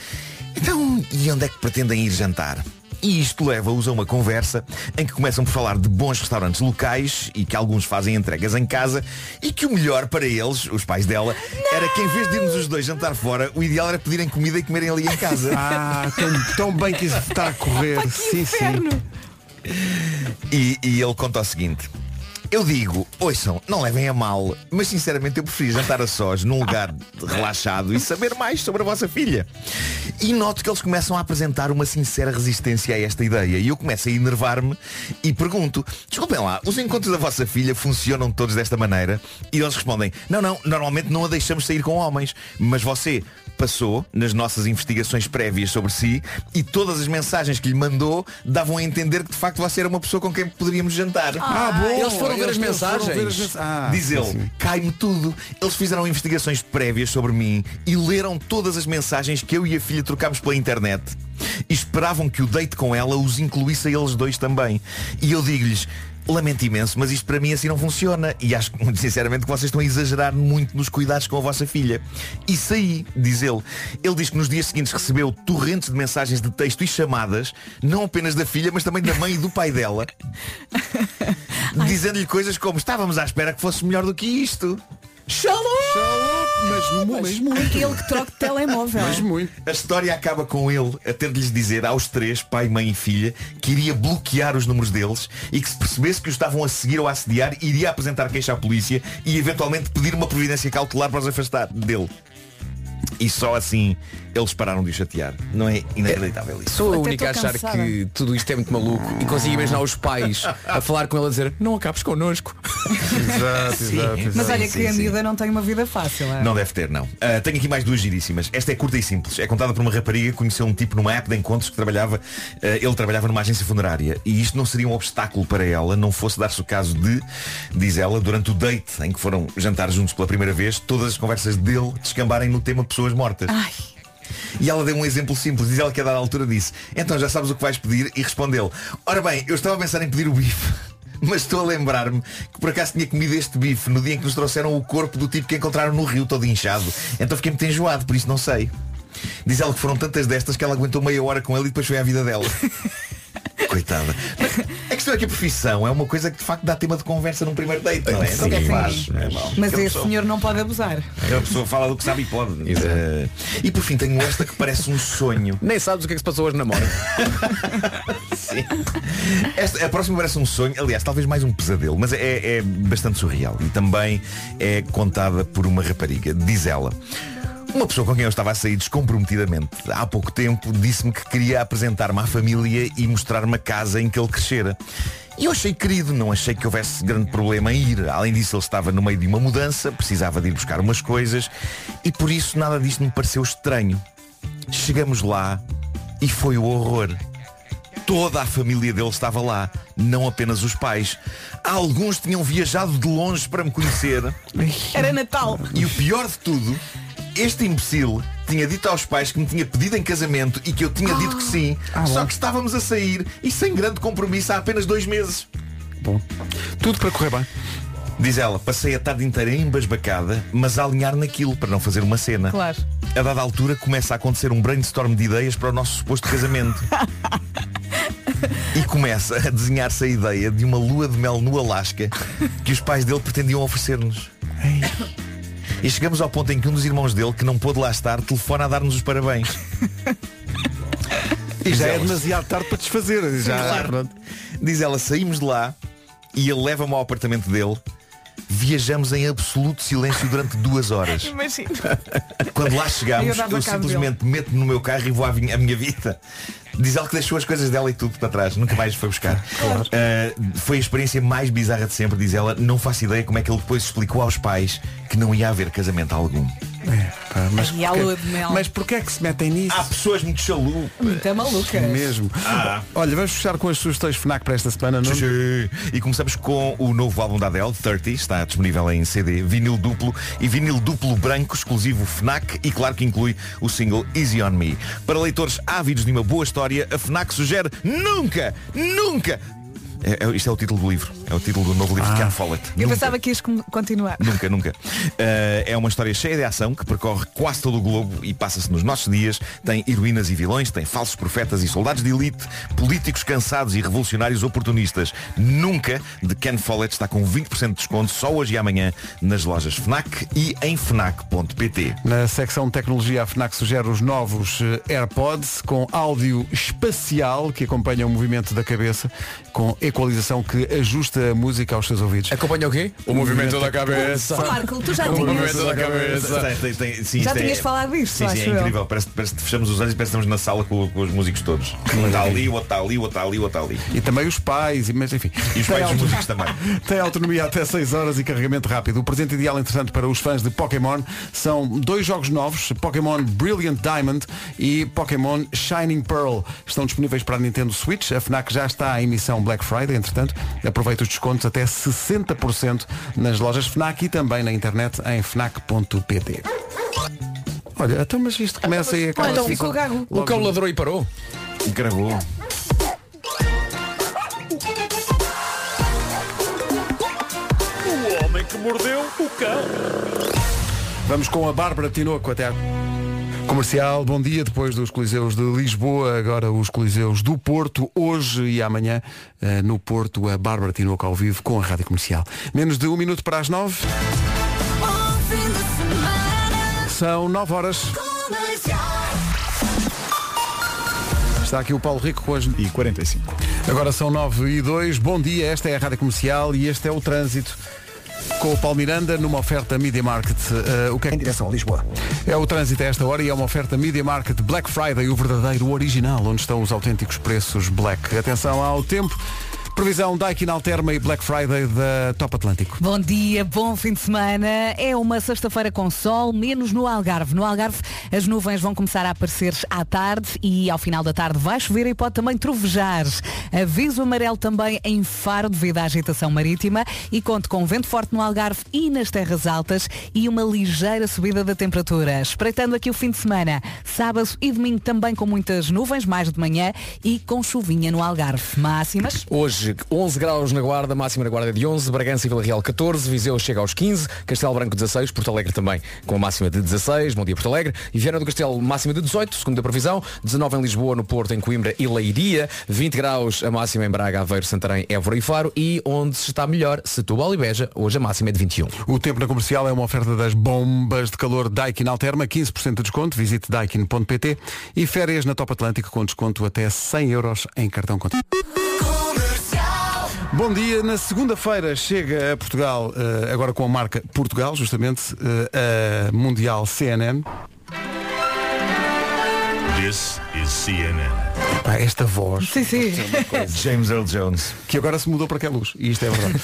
então, e onde é que pretendem ir jantar? E isto leva-os a uma conversa em que começam por falar de bons restaurantes locais e que alguns fazem entregas em casa e que o melhor para eles, os pais dela, era que em vez de irmos os dois jantar fora, o ideal era pedirem comida e comerem ali em casa. (laughs) Ah, tão, tão bem que isso está a correr. sim, sim. E, e ele conta o seguinte. Eu digo, ouçam, não levem a mal, mas sinceramente eu prefiro jantar a sós num lugar relaxado e saber mais sobre a vossa filha. E noto que eles começam a apresentar uma sincera resistência a esta ideia. E eu começo a enervar-me e pergunto, desculpem lá, os encontros da vossa filha funcionam todos desta maneira? E eles respondem, não, não, normalmente não a deixamos sair com homens, mas você passou nas nossas investigações prévias sobre si e todas as mensagens que lhe mandou davam a entender que de facto você era uma pessoa com quem poderíamos jantar. Ah, bom. Eles foram ver as mensagens. ver as mens- Ah, Diz sim, ele, cai-me tudo. Eles fizeram investigações prévias sobre mim e leram todas as mensagens que eu e a filha trocámos pela internet. E esperavam que o date com ela os incluísse a eles dois também. E eu digo-lhes, lamento imenso, mas isto para mim assim não funciona. E acho muito (laughs) sinceramente que vocês estão a exagerar muito nos cuidados com a vossa filha. E saí, diz ele. Ele diz que nos dias seguintes recebeu torrentes de mensagens de texto e chamadas, não apenas da filha, mas também da mãe e do pai dela, (laughs) dizendo-lhe coisas como estávamos à espera que fosse melhor do que isto. Shalom! Mas, mas muito. Ele que troca de telemóvel. Mas muito. A história acaba com ele a ter de lhes dizer aos três, pai, mãe e filha, que iria bloquear os números deles e que se percebesse que os estavam a seguir ou a assediar, iria apresentar queixa à polícia e eventualmente pedir uma providência cautelar para os afastar dele. E só assim eles pararam de o chatear. Não é inacreditável isso? Sou a Até única a tô achar cansada. que tudo isto é muito maluco e consigo imaginar os pais a falar com ele a dizer não acabes connosco. Exato, exato, Mas exato. olha sim, que a miúda não tem uma vida fácil. é? Não deve ter, não. Ah, tenho aqui mais duas giríssimas. Esta é curta e simples. É contada por uma rapariga que conheceu um tipo numa app de encontros que trabalhava, ah, ele trabalhava numa agência funerária. E isto não seria um obstáculo para ela, não fosse dar-se o caso de, diz ela, durante o date em que foram jantar juntos pela primeira vez, todas as conversas dele descambarem no tema pessoas mortas. Ai, E ela deu um exemplo simples. Diz ela que a dada altura disse, então já sabes o que vais pedir? E respondeu, ora bem, eu estava a pensar em pedir o bife. (laughs) Mas estou a lembrar-me que por acaso tinha comido este bife no dia em que nos trouxeram o corpo do tipo que encontraram no rio todo inchado. Então fiquei muito enjoado, por isso não sei. Diz ela que foram tantas destas que ela aguentou meia hora com ele e depois foi à vida dela. (laughs) Coitada. Mas a questão é que a profissão é uma coisa que de facto dá tema de conversa num primeiro date, não é? Então quem Sim. faz? É mau. mas Aquela esse pessoa- senhor não pode abusar. a pessoa fala do que sabe e pode. Eh, e por fim tenho esta que parece um sonho. Nem sabes o que é que se passou hoje na moda. (laughs) Sim. Esta, a próxima parece um sonho, aliás, talvez mais um pesadelo, mas é, é bastante surreal e também é contada por uma rapariga. Diz ela. Uma pessoa com quem eu estava a sair descomprometidamente há pouco tempo disse-me que queria apresentar-me à família e mostrar-me a casa em que ele crescera. E eu achei querido, não achei que houvesse grande problema em ir. Além disso, ele estava no meio de uma mudança, precisava de ir buscar umas coisas e por isso nada disto me pareceu estranho. Chegamos lá e foi o horror. Toda a família dele estava lá, não apenas os pais. Alguns tinham viajado de longe para me conhecer. (laughs) Era Natal. E o pior de tudo, este imbecil tinha dito aos pais que me tinha pedido em casamento e que eu tinha dito que sim. (gasps) só que estávamos a sair e sem grande compromisso há apenas dois meses. Bom, tudo para correr bem. Diz ela, passei a tarde inteira embasbacada, mas a alinhar naquilo para não fazer uma cena. Claro. A dada altura começa a acontecer um brainstorm de ideias para o nosso suposto casamento. (laughs) e começa a desenhar-se a ideia de uma lua de mel no Alasca que os pais dele pretendiam oferecer-nos. E chegamos ao ponto em que um dos irmãos dele, que não pôde lá estar, telefona a dar-nos os parabéns. (laughs) E já é demasiado tarde para desfazer. Já, Claro. Diz ela, saímos de lá e ele leva-me ao apartamento dele. Viajamos em absoluto silêncio durante duas horas. (laughs) Imagina. Quando lá Eu chegamos, eu cabo simplesmente meto-me no meu carro e vou à minha vida. Diz ela que deixou as coisas dela e tudo para trás, nunca mais foi buscar. (laughs) Uh, foi a experiência mais bizarra de sempre, diz ela. Não faço ideia como é que ele depois explicou aos pais que não ia haver casamento algum. Pá, mas, E porquê- lua de mel. mas porquê é que se metem nisso? Há pessoas muito chalu. Muito maluca. Mesmo. Ah. Olha, vamos fechar com as sugestões FNAC para esta semana, não? E começamos com o novo álbum da Adele, 30, está disponível em CD, vinil duplo e vinil duplo branco, exclusivo FNAC e claro que inclui o single Easy On Me. Para leitores ávidos de uma boa história, a FNAC sugere nunca, nunca... É, é- isto é o título do livro, é o título do novo livro de Ken Follett. Eu Nunca. pensava que ias continuar. Nunca, nunca. Uh, é uma história cheia de ação que percorre quase todo o globo e passa-se nos nossos dias. Tem heroínas e vilões, tem falsos profetas e soldados de elite, políticos cansados e revolucionários oportunistas. Nunca, de Ken Follett, está com 20% de desconto só hoje e amanhã nas lojas FNAC e em FNAC.pt. Na secção de tecnologia, a FNAC sugere os novos eh, AirPods com áudio espacial que acompanha o movimento da cabeça, com equalização que ajusta a música aos seus ouvidos. Acompanha o quê? O movimento da cabeça. Marco, tu já O tinhas. movimento da cabeça. Tem- tem- tem- sim, Já isto é- tinhas falado disto, Sim, sim, acho é eu. incrível. Parece, parece que fechamos os olhos e parece que estamos na sala com, com os músicos todos. Um está ali, o outro está ali, o outro está ali, o outro está ali. E também os pais, e- mas enfim. E os Tem pais dos auto- músicos também. (laughs) Tem autonomia até 6 horas e carregamento rápido. O presente ideal, entretanto, para os fãs de Pokémon são dois jogos novos, Pokémon Brilliant Diamond e Pokémon Shining Pearl. Estão disponíveis para a Nintendo Switch. A FNAC já está em emissão Black Friday, entretanto. Aproveita os descontos até 60% nas lojas FNAC e também na internet em fnac.pt. Olha, então mas isto começa e acaba Então, assim, ficou gago. O cão ladrou e parou. Gravou. O homem que mordeu o cão. Vamos com a Bárbara Tinoco até. à- Comercial, bom dia. Depois dos Coliseus de Lisboa, agora os Coliseus do Porto, hoje e amanhã eh, no Porto, a Bárbara Tinoco ao vivo com a Rádio Comercial. Menos de um minuto para as nove. São nove horas. Está aqui o Paulo Rico com as... E 45. Agora são 9 e 2. Bom dia, esta é a Rádio Comercial e este é o trânsito. Com o Paulo Miranda numa oferta Media Market. Eh, o que é Em direção a Lisboa. É o trânsito a esta hora e é uma oferta Media Market Black Friday, o verdadeiro original, onde estão os autênticos preços Black. Atenção ao tempo. Previsão Daikin Alterma e Black Friday da Top Atlântico. Bom dia, bom fim de semana. É uma sexta-feira com sol, menos no Algarve. No Algarve as nuvens vão começar a aparecer à tarde e ao final da tarde vai chover e pode também trovejar. Aviso amarelo também em Faro devido à agitação marítima e conto com vento forte no Algarve e nas terras altas e uma ligeira subida da temperatura. Espreitando aqui o fim de semana, sábado e domingo também com muitas nuvens, mais de manhã e com chuvinha no Algarve. Máximas. Hoje 11 graus na Guarda, máxima na Guarda de 11, Bragança e Vila Real 14, Viseu chega aos 15, Castelo Branco 16, Porto Alegre também com a máxima de 16, bom dia Porto Alegre, e Viana do Castelo máxima de 18, segundo a previsão, 19 em Lisboa, no Porto, em Coimbra e Leiria, 20 graus a máxima em Braga, Aveiro, Santarém, Évora e Faro, e onde se está melhor, Setúbal e Beja, hoje a máxima é de 21. O tempo na comercial é uma oferta das bombas de calor Daikin Alterma, 15% de desconto, visite daikin.pt e férias na Top Atlântico com desconto até 100 euros em cartão conta. Bom dia, na segunda-feira chega a Portugal, eh, agora com a marca Portugal, justamente, eh, a Mundial CNN. This is CNN. Pá, esta voz. Sim, sim. James Earl Jones. Que agora se mudou para que é luz. E isto é verdade.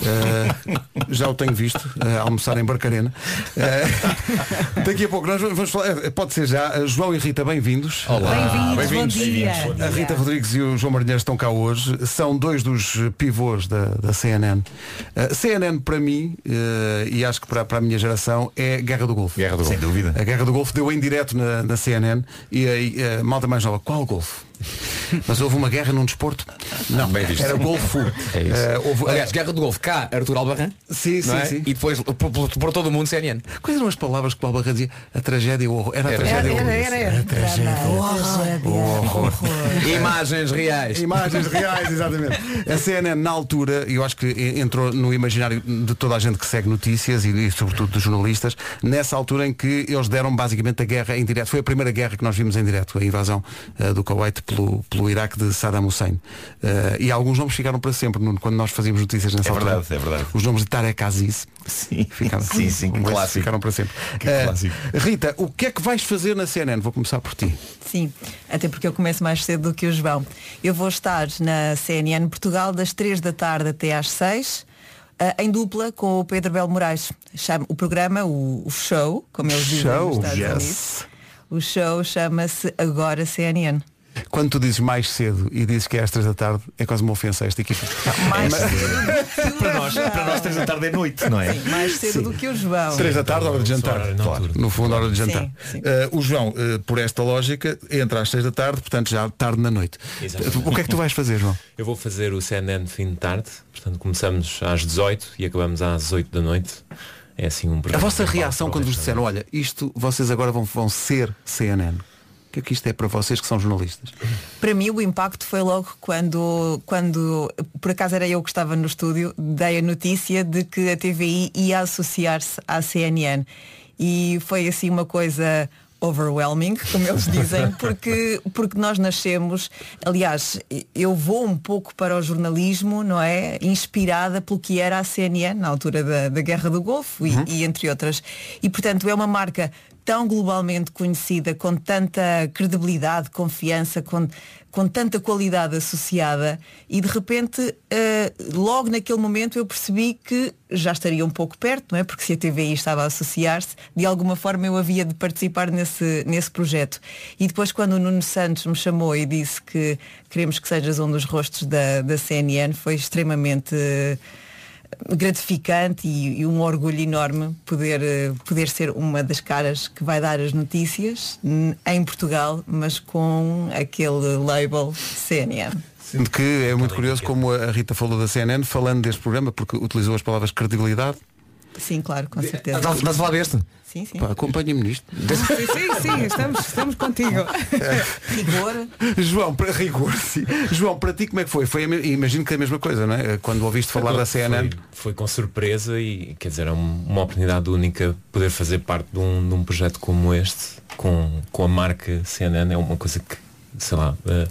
Uh, já o tenho visto uh, almoçar em Barcarena. Uh, daqui a pouco nós vamos falar. Pode ser já. João e Rita, bem-vindos. Olá. Bem-vindos, bom dia. A Rita Rodrigues e o João Marinheiro estão cá hoje. São dois dos pivôs da, da CNN. Uh, CNN para mim, uh, e acho que para, para a minha geração, é Guerra do Golfo. Guerra do Sem dúvida. A Guerra do Golfo deu em direto na, na CNN e aí a malta mais nova, qual Golfo? (laughs) Mas houve uma guerra num desporto? Não, Bem visto. era Golfo. É isso. Eh, houve, Aliás, Guerra do Golfo, cá, Artur Albarran. Sim, sim, é? sim. E depois por, por- por todo o mundo CNN. Quais eram as palavras que o Albarra dizia? A tragédia e o horror. Era a tragédia e o horror. Era, era, era. A tragédia. O horror. (laughs) Imagens reais. Imagens reais, exatamente. A CNN na altura, e eu acho que entrou no imaginário de toda a gente que segue notícias e, e sobretudo dos jornalistas, nessa altura em que eles deram basicamente a guerra em direto. Foi a primeira guerra que nós vimos em direto, a invasão eh, do Kuwait pelo, pelo Iraque de Saddam Hussein. Eh, e alguns nomes ficaram para sempre, Nuno, quando nós fazíamos notícias nessa É altura. verdade, é verdade. Os nomes de Tarek Aziz Sim, ficaram, sim, sim, esses clássico. ficaram para sempre. Que Eh, clássico. Rita, o que é que vais fazer na CNN? Vou começar por ti. Sim, até porque eu começo mais cedo do que o João. Eu vou estar na CNN Portugal das 3 da tarde até às 6, eh, em dupla com o Pedro Belo Moraes. Chama o programa, o, o show, como eles dizem Show, nos Estados yes. Unidos. O show chama-se Agora CNN. Quando tu dizes mais cedo e dizes que é às três da tarde, é quase uma ofensa a esta equipa. Mais Mas- cedo (laughs) Para nós, para nós três da tarde é noite, não é? Sim, mais cedo do que o João. Três da tarde, hora de jantar. Claro. No fundo, hora de jantar. Sim, sim. Eh, o João, eh, por esta lógica, entra às seis da tarde, portanto já tarde na noite. Exatamente. O que é que tu vais fazer, João? Eu vou fazer o CNN fim de tarde, portanto começamos às 18 e acabamos às 8 da noite. É assim um A vossa reação quando vos disseram, olha, isto vocês agora vão, vão ser CNN. O que é que isto é para vocês que são jornalistas? Para mim o impacto foi logo quando, quando por acaso era eu que estava no estúdio, dei a notícia de que a TVI ia associar-se à CNN. E foi assim uma coisa overwhelming, como eles dizem, (laughs) porque, porque nós nascemos, aliás, eu vou um pouco para o jornalismo, não é? Inspirada pelo que era a CNN na altura da, da Guerra do Golfo e, e entre outras. E portanto é uma marca tão globalmente conhecida, com tanta credibilidade, confiança, com, com tanta qualidade associada e de repente, eh, logo naquele momento eu percebi que já estaria um pouco perto, não é? Porque se a TVI estava a associar-se, de alguma forma eu havia de participar nesse, nesse projeto. E depois quando o Nuno Santos me chamou e disse que queremos que sejas um dos rostos da, da CNN, foi extremamente eh, gratificante e, e um orgulho enorme poder, eh, poder ser uma das caras que vai dar as notícias em Portugal, mas com aquele label CNN. Sendo que é muito curioso como a Rita falou da CNN, falando deste programa, porque utilizou as palavras credibilidade. Sim, claro, com certeza. Estás a falar deste? Sim, sim. Pá, Acompanhe-me nisto. Sim, sim, sim, estamos, estamos contigo. Rigor. João, para rigor, sim. João, para ti como é que foi? foi imagino que é a mesma coisa, não é? Quando ouviste falar da CNN. Foi, foi com surpresa e quer dizer, é um- uma oportunidade única poder fazer parte de um, de um projeto como este, com, com a marca CNN, é uma coisa que, sei lá, eh,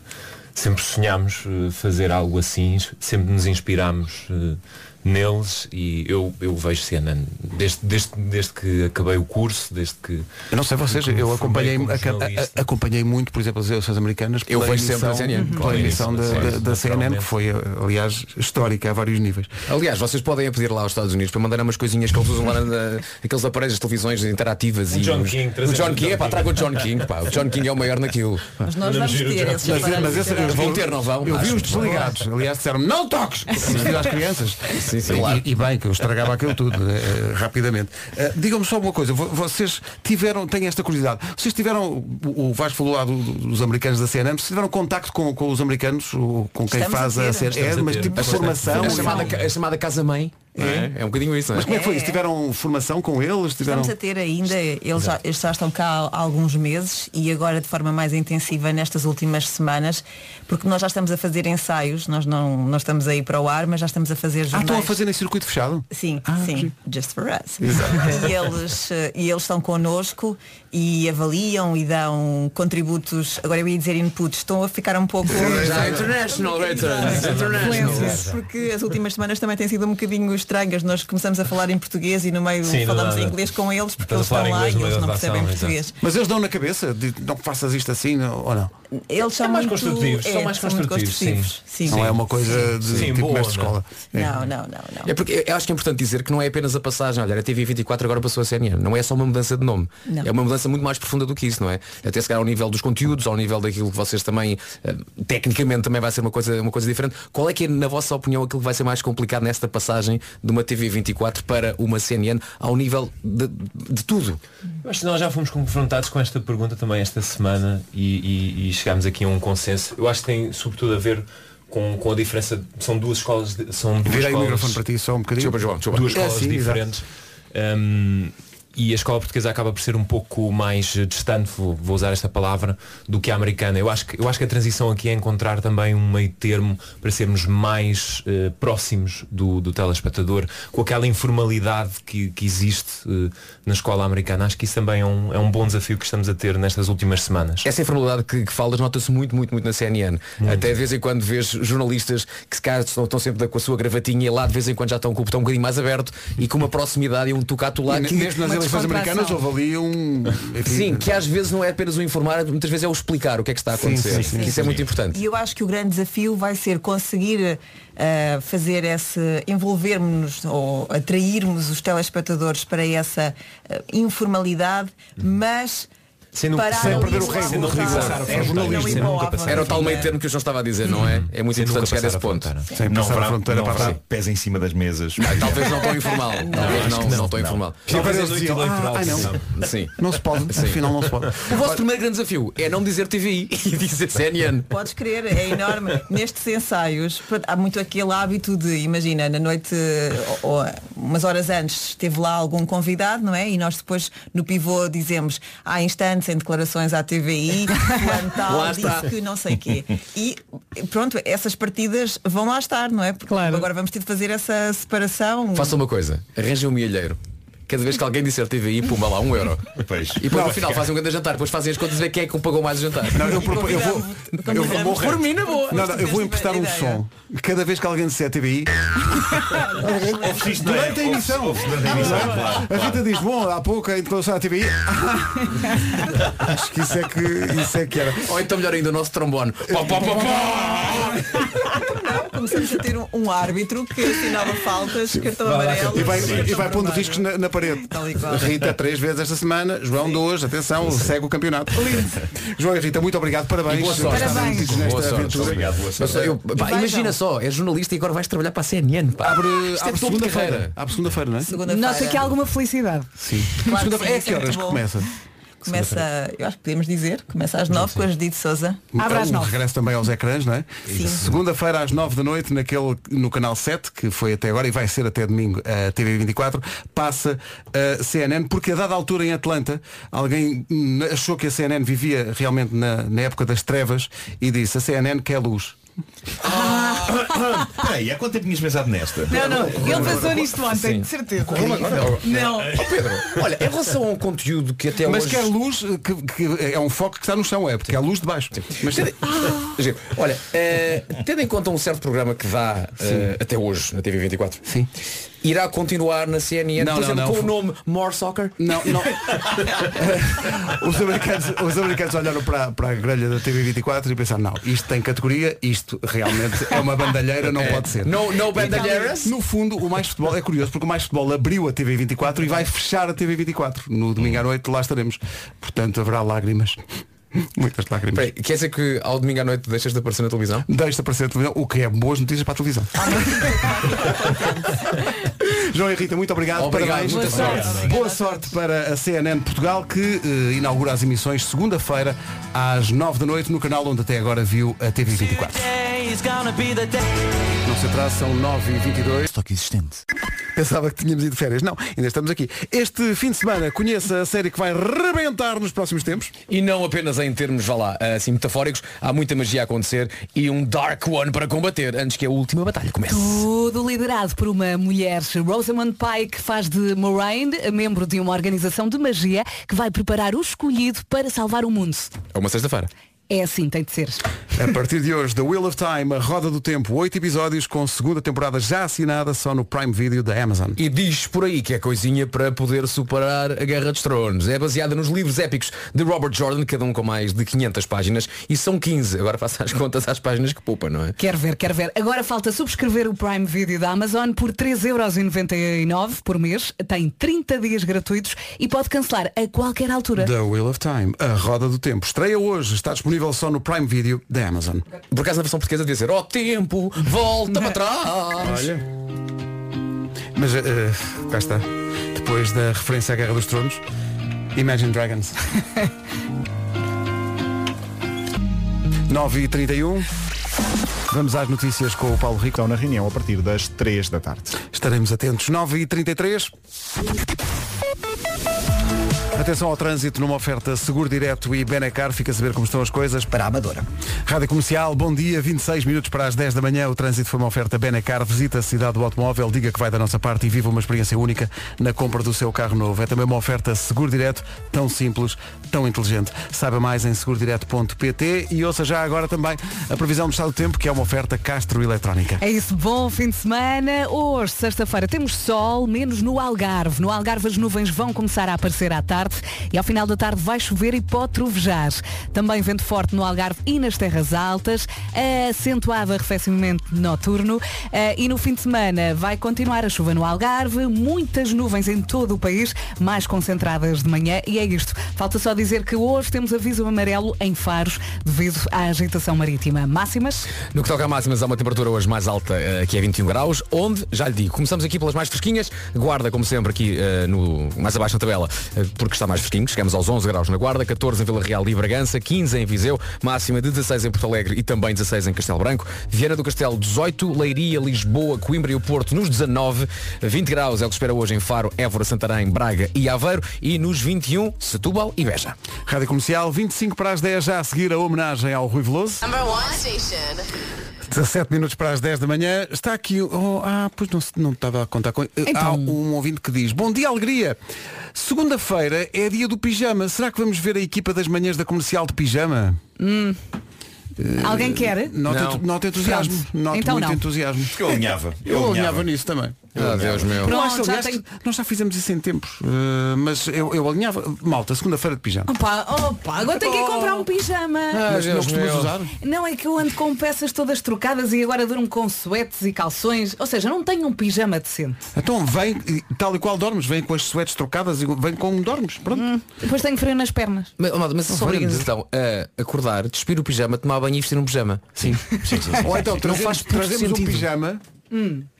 sempre sonhámos eh, fazer algo assim, sempre nos inspirámos eh, neles e eu, eu vejo CNN desde, desde, desde que acabei o curso, desde que. Eu não sei vocês, eu acompanhei, jornalista. a- acompanhei muito, por exemplo, as eleições americanas Eu pela vejo sempre a CNN. pela Claro, emissão da, da- da CNN, que foi, aliás, histórica a vários níveis. Aliás, vocês podem pedir lá aos Estados Unidos para mandar umas coisinhas que eles usam lá na, aqueles aparelhos de televisões interativas O e John os- King, o John King, é pá, traga o John King, pá. O John King é o maior naquilo. Mas nós vamos ter Mas, mas esse-. Vão ter, não vão? Eu vi os desligados. Aliás, disseram não toques! (laughs) Às crianças. Sim, sim, E- claro. E, bem, que eu estragava aquilo tudo eh, rapidamente. Eh, Digam-me só uma coisa, vo- vocês tiveram, têm esta curiosidade, vocês tiveram, o Vasco falou lá do- dos americanos da CNN, vocês tiveram contacto com, com os americanos, com quem Estamos a faz a, ter. CNN? É, a mas tipo A formação. A chamada, a chamada casa-mãe é? é um bocadinho isso, não Mas é? como é que foi isso? Tiveram formação com eles? Tiveram... Estamos a ter ainda, eles já, eles já estão cá há alguns meses e agora de forma mais intensiva nestas últimas semanas, porque nós já estamos a fazer ensaios, nós não, não estamos aí para o ar, mas já estamos a fazer Ah, jornais. estão a fazer em circuito fechado? Sim, Ah, sim, just for us. (laughs) E eles, eh, e eles estão connosco e avaliam e dão contributos, agora eu ia dizer inputs, estão a ficar um pouco. Já international returns, international. Influências, porque as últimas semanas também têm sido um bocadinho estranhas. Nós começamos a falar em português e no meio Sim, falamos em inglês com eles porque eles estão lá inglês e eles não percebem português. Mas eles dão na cabeça, de, não faças isto assim, ou não? Eles são mais muito, construtivos, é, são mais muito construtivos, sim. construtivos, sim. Não é uma coisa de Sim, tipo boa mestre de escola. É. Não, não, não, não. É porque eu acho que é importante dizer que não é apenas a passagem, olha, a TV24 agora passou a CNN. Não é só uma mudança de nome. Não. É uma mudança muito mais profunda do que isso, não é? Até se calhar ao nível dos conteúdos, ao nível daquilo que vocês também, eh, tecnicamente também vai ser uma coisa, uma coisa diferente. Qual é que é, na vossa opinião, aquilo que vai ser mais complicado nesta passagem de uma TV24 para uma CNN ao nível de, de tudo? Eu acho que nós já fomos confrontados com esta pergunta também esta semana e, e- e chegámos aqui a um consenso. Eu acho que tem sobretudo a ver com, com a diferença. São duas escolas. de- São duas Virei o escolas, microfone para ti só um bocadinho. Desculpa, João, desculpa. duas É, escolas sim, exato. diferentes. Um, e a escola portuguesa acaba por ser um pouco mais eh, distante, vou, vou usar esta palavra, do que a americana. Eu acho que, eu acho que a transição aqui é encontrar também um meio termo para sermos mais eh, próximos do, do telespectador, com aquela informalidade que, que existe eh, na escola americana. Acho que isso também é um, é um bom desafio que estamos a ter nestas últimas semanas. Essa informalidade que, que falas nota-se muito, muito, muito na CNN. Até de vez em quando vês jornalistas que se calhar estão, estão sempre com a sua gravatinha e lá de vez em quando já estão com o botão um bocadinho mais aberto e com uma proximidade e um tocato lá E que mesmo nas (laughs) eleições americanas houve ali um. enfim, Sim, que às vezes não é apenas o informar, muitas vezes é o explicar o que é que está a Sim, acontecer. sim, sim, que isso é sim. muito importante. E eu acho que o grande desafio vai ser conseguir eh, fazer esse, envolvermos ou atrairmos os telespectadores para essa eh, informalidade, mas Sem ali perder o no rigor. É, É jornalista, não sem ir nunca para o passar. Era o tal meio termo que o João estava a dizer, não é? É muito Sem importante chegar a esse ponto. Sem não passar a fronteira não para pés em cima das mesas. Talvez não tão informal. Talvez não, não, não, tão não. informal. Ah, ah, não. Sim. Não se pode, afinal não se pode. O vosso primeiro grande desafio é não dizer TVI (laughs) e dizer CNN. Podes crer, é enorme. Nestes ensaios, há muito aquele hábito de, imagina, na noite, ou, ou umas horas antes, esteve lá algum convidado, não é? E nós depois no pivô dizemos, há instantes em declarações à TVI, fulano (laughs) tal disse que não sei quê. E pronto, essas partidas vão lá estar, não é? Porque Claro. agora vamos ter de fazer essa separação. Faça uma coisa, arranjem um milheiro. Cada vez que alguém disser TVI, pumba lá, um euro. Pois. E depois no final fazem um grande jantar, depois fazem as contas e ver quem é que pagou mais o jantar. Não, eu, propo- eu vou. Eu vou morrer. Por mim, na boa. Não, não, eu vou emprestar um som. Cada vez que alguém disser TVI, é? durante a emissão. A emissão, claro. A Rita diz, bom, há pouco a introdução à TVI. Acho que isso é que, isso é que era. Ou então melhor ainda o nosso trombone. Pá, pá, pá, pá. Começamos a ter um, um árbitro que assinava faltas, cartão amarelo. E vai, e vai pondo riscos na, na parede. Rita, três vezes esta semana, João, duas, atenção, segue o campeonato. João e Rita, muito obrigado, parabéns. E boa sorte. Parabéns. nesta Boa sorte. aventura. Obrigado, boa sorte. eu- pá, vai, imagina só, és jornalista e agora vais trabalhar para a CNN. Pá. Abre, Isto é abre segunda-feira. Abre segunda-feira, não é? Segunda-feira. Nota que há alguma felicidade. Sim. Claro. É sim, que é horas que começa? Começa, eu acho que podemos dizer, começa às nove com a Judite Souza. Abre às um nove. regresso também aos ecrãs, não é? Sim. Segunda-feira às 9 da noite naquele, no canal 7, que foi até agora e vai ser até domingo a TV24, passa a CNN, porque a dada altura em Atlanta, alguém hum, achou que a CNN vivia realmente na, na época das trevas e disse a CNN quer luz. (coughs) Peraí, há quanto tempo tinhas pensado nesta? Não, não, ele pensou nisto ontem, Sim. de certeza. Não. Não. Ó Pedro, olha, em relação a um conteúdo que até Mas hoje... quer luz, eh, que, que é um foco que está no chão, é porque há luz de baixo. Mas Tendo- (laughs) Gente, Olha, eh, tendo em conta um certo programa que dá eh, até hoje na TV24, Sim. Irá continuar na CNN, Não, por não, exemplo, não. com o nome More Soccer? Não, não. (laughs) os, americanos, os americanos olharam para, para a grelha da TV24 e pensaram, não, isto tem categoria, isto realmente é uma bandalheira, não pode ser. No, no bandalheiras? No fundo, o Mais Futebol é curioso, porque o Mais Futebol abriu a TV24 e vai fechar a TV24. No domingo à noite lá estaremos. Portanto, haverá lágrimas. (laughs) Muitas lágrimas. Peraí, quer dizer que ao domingo à noite deixas de aparecer na televisão? Deixa aparecer a televisão, o que é boas notícias para a televisão. (laughs) João e Rita, muito obrigado. Obrigado, Parabéns. muita Boa sorte. Boa sorte para a CNN Portugal, que eh, inaugura as emissões segunda-feira às 9 da noite no canal onde até agora viu a TV24. Não se atrasa, são 9 e 22 Estoque existente. Pensava que tínhamos ido de férias. Não, ainda estamos aqui. Este fim de semana conheça a série que vai rebentar nos próximos tempos. E não apenas em termos, vá lá, assim, metafóricos, há muita magia a acontecer e um Dark One para combater antes que a última batalha comece. Tudo liderado por uma mulher, Rosamund Pike, faz de Moraine, membro de uma organização de magia que vai preparar o escolhido para salvar o mundo. É uma sexta-feira. É assim, tem de ser. A partir de hoje, The Wheel of Time, a Roda do Tempo, oito episódios com segunda temporada já assinada só no Prime Video da Amazon. E diz por aí que é coisinha para poder superar a Guerra dos Tronos. É baseada nos livros épicos de Robert Jordan, cada um com mais de 500 páginas, e são 15. Agora (laughs) faça as contas às páginas que poupa, não é? Quero ver, quero ver. Agora falta subscrever o Prime Video da Amazon por 3,99€ por mês. Tem 30 dias gratuitos e pode cancelar a qualquer altura. The Wheel of Time, a Roda do Tempo. Estreia hoje, está disponível só no Prime Video da Amazon. Por acaso na versão portuguesa devia ser Ó tempo, volta para trás. Olha. Mas eh, cá está. Depois da referência à Guerra dos Tronos, Imagine Dragons. (laughs) 9 e 31 Vamos às notícias com o Paulo Rico. Estão na reunião a partir das 3 da tarde. Estaremos atentos. 9 e 33 Atenção ao trânsito numa oferta Seguro Direto e Benecar. Fica a saber como estão as coisas. Para a Amadora. Rádio Comercial, bom dia. 26 minutos para as 10 da manhã. O trânsito foi uma oferta Benecar. Visita a cidade do automóvel, diga que vai da nossa parte e viva uma experiência única na compra do seu carro novo. É também uma oferta Seguro Direto, tão simples, tão inteligente. Saiba mais em segurodireto.pt e ouça já agora também a previsão do estado do tempo, que é uma oferta Castro Eletrónica. É isso, bom fim de semana. Hoje, sexta-feira, temos sol, menos no Algarve. No Algarve as nuvens vão começar a aparecer à tarde e ao final da tarde vai chover e pode trovejar. Também vento forte no Algarve e nas terras altas, acentuado arrefecimento noturno eh, e no fim de semana vai continuar a chuva no Algarve, muitas nuvens em todo o país, mais concentradas de manhã e é isto. Falta só dizer que hoje temos aviso amarelo em Faros devido à agitação marítima. Máximas? No que toca a máximas, há uma temperatura hoje mais alta, eh, que é 21 graus, onde, já lhe digo, começamos aqui pelas mais fresquinhas, guarda, como sempre, aqui eh, no, mais abaixo na tabela, porque está mais fresquinho, chegamos aos 11 graus na Guarda, 14 em Vila Real e Bragança, 15 em Viseu, máxima de 16 em Porto Alegre e também 16 em Castelo Branco, Viana do Castelo 18, Leiria, Lisboa, Coimbra e o Porto nos 19, 20 graus é o que se espera hoje em Faro, Évora, Santarém, Braga e Aveiro e nos 21, Setúbal e Beja. Rádio Comercial, 25 para as 10, já a seguir a homenagem ao Rui Veloso. Number one station. 17 minutos para as 10 da manhã. Está aqui. Oh, ah, pois não, se- não estava a contar com. Há Então. um ouvinte que diz: Bom dia, alegria. Segunda-feira é dia do pijama. Será que vamos ver a equipa das manhãs da comercial de pijama? Hum. Eh, Alguém quer? Nota, entusiasmo. Nota Então muito não. entusiasmo. Eu alinhava. Eu, Eu alinhava. nisso também. Ah, Deus meu. Eu Pronto, acho, já aliás, tenho- que nós já fizemos isso em tempos. eh, mas eu, eu alinhava. Malta, segunda-feira de pijama. Opa, opa, agora tenho que ir comprar um pijama. mas não Deus costumas meu. usar? Não é que eu ando com peças todas trocadas e agora durmo com suetes e calções. Ou seja, não tenho um pijama decente. Então vem, e tal e qual dormes, vem com as suetes trocadas e vem como dormes. Pronto. Depois tenho frio nas pernas. Mas, mas, mas só Obrigado. obrigas então a acordar, despir o pijama, tomar banho e vestir um pijama. Sim. Ou então Não trazemos, faz trazemos um sentido. pijama,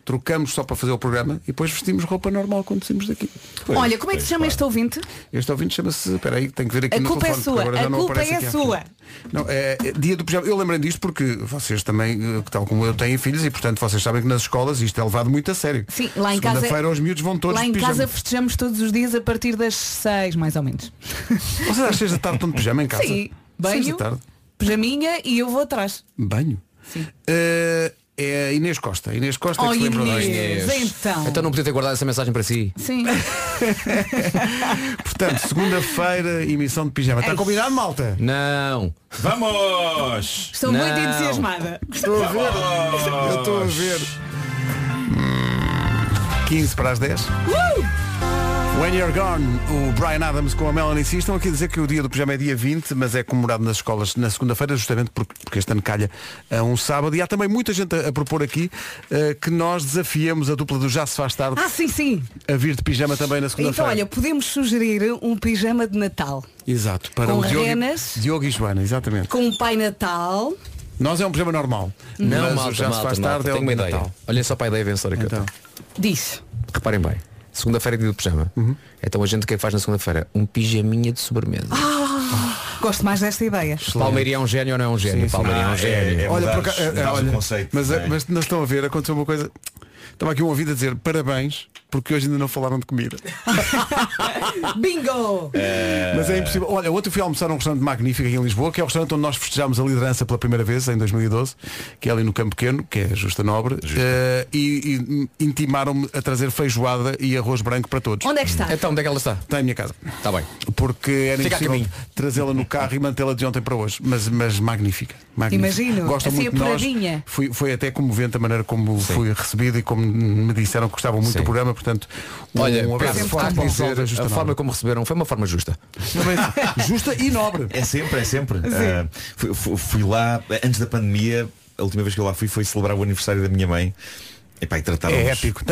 trocamos só para fazer o programa e depois vestimos roupa normal quando saímos daqui. Olha, como é que se chama este ouvinte? Este ouvinte chama-se. Espera aí, tenho que ver aqui A no culpa é telefone, sua. A culpa é sua. Não, é, é dia do pijama. Eu lembrei disto porque vocês também, eh, tal como eu, têm filhos e portanto vocês sabem que nas escolas isto é levado muito a sério. Sim, lá em casa. Segunda-feira os miúdos vão todos Lá em casa festejamos todos os dias a partir das seis, mais ou menos. (laughs) Vocês às seis da tarde estão de pijama em casa? Sim, Seis banho, da tarde. pijaminha e eu vou atrás. Banho? Sim. Eh, é a Inês Costa. Inês Costa é Oh, que se lembra da Inês, então. Então não podia ter guardado essa mensagem para si. Sim. (laughs) Portanto, segunda-feira, emissão de pijama. Está Ei. combinado, malta? Não. Vamos! Estou Não. muito entusiasmada. Estou a ver. Eu estou a ver. Hum, 15 para as 10. When You're Gone, o Brian Adams com a Melanie C. Estão aqui a dizer que o dia do pijama é dia 20, mas é comemorado nas escolas na segunda-feira, justamente porque, este ano calha a um sábado. E há também muita gente a, a propor aqui eh, que nós desafiemos a dupla do Já se faz tarde Ah, sim, sim. a vir de pijama também na Então, segunda-feira. olha, podemos sugerir um pijama de Natal. Exato, para com o Diogo, renas. e- Diogo e Joana, exatamente. Com um Pai Natal. Nós é um pijama normal. Não, mas malta, o Já malta, se faz malta, tarde é o ideia. Natal. Olhem só para a ideia vencedora que eu Então. tenho. Diz. Reparem bem. Segunda-feira é dia do pijama. Então a gente o que é que faz na segunda-feira? Um pijaminha de sobremesa. Gosto mais desta ideia. Palmeirinho é um gênio ou não é um gênio? Palmeirinho é um Ah, gênio. é- é- Olha, acaso- é, olha, mas, é? mas não estão a ver, aconteceu uma coisa. Estava aqui um ouvido a dizer parabéns porque hoje ainda não falaram de comida. (laughs) Bingo! Mas é impossível. Olha, ontem fui almoçar num restaurante magnífico aqui em Lisboa, que é o restaurante onde nós festejámos a liderança pela primeira vez, em 2012, que é ali no Campo Pequeno, que é Justa Nobre, eh, e, e intimaram-me a trazer feijoada e arroz branco para todos. Onde é que está? Então, onde é que ela está? Está em minha casa. Está bem. Porque era Fica impossível trazê-la no carro e mantê-la de ontem para hoje. Mas, mas magnífica. magnífica. Imagino, Gostam assim muito de nós. Fui, foi até comovente a maneira como fui recebido e como me disseram que gostavam muito Sim. do programa, portanto, um, Olha, um abraço forte para dizer, da Justa a forma como receberam foi uma forma justa. (laughs) Justa e nobre. É sempre, é sempre. Ah, fui, fui- lá, antes da pandemia, a última vez que eu lá fui foi celebrar o aniversário da minha mãe. Epá, e trataram É épico.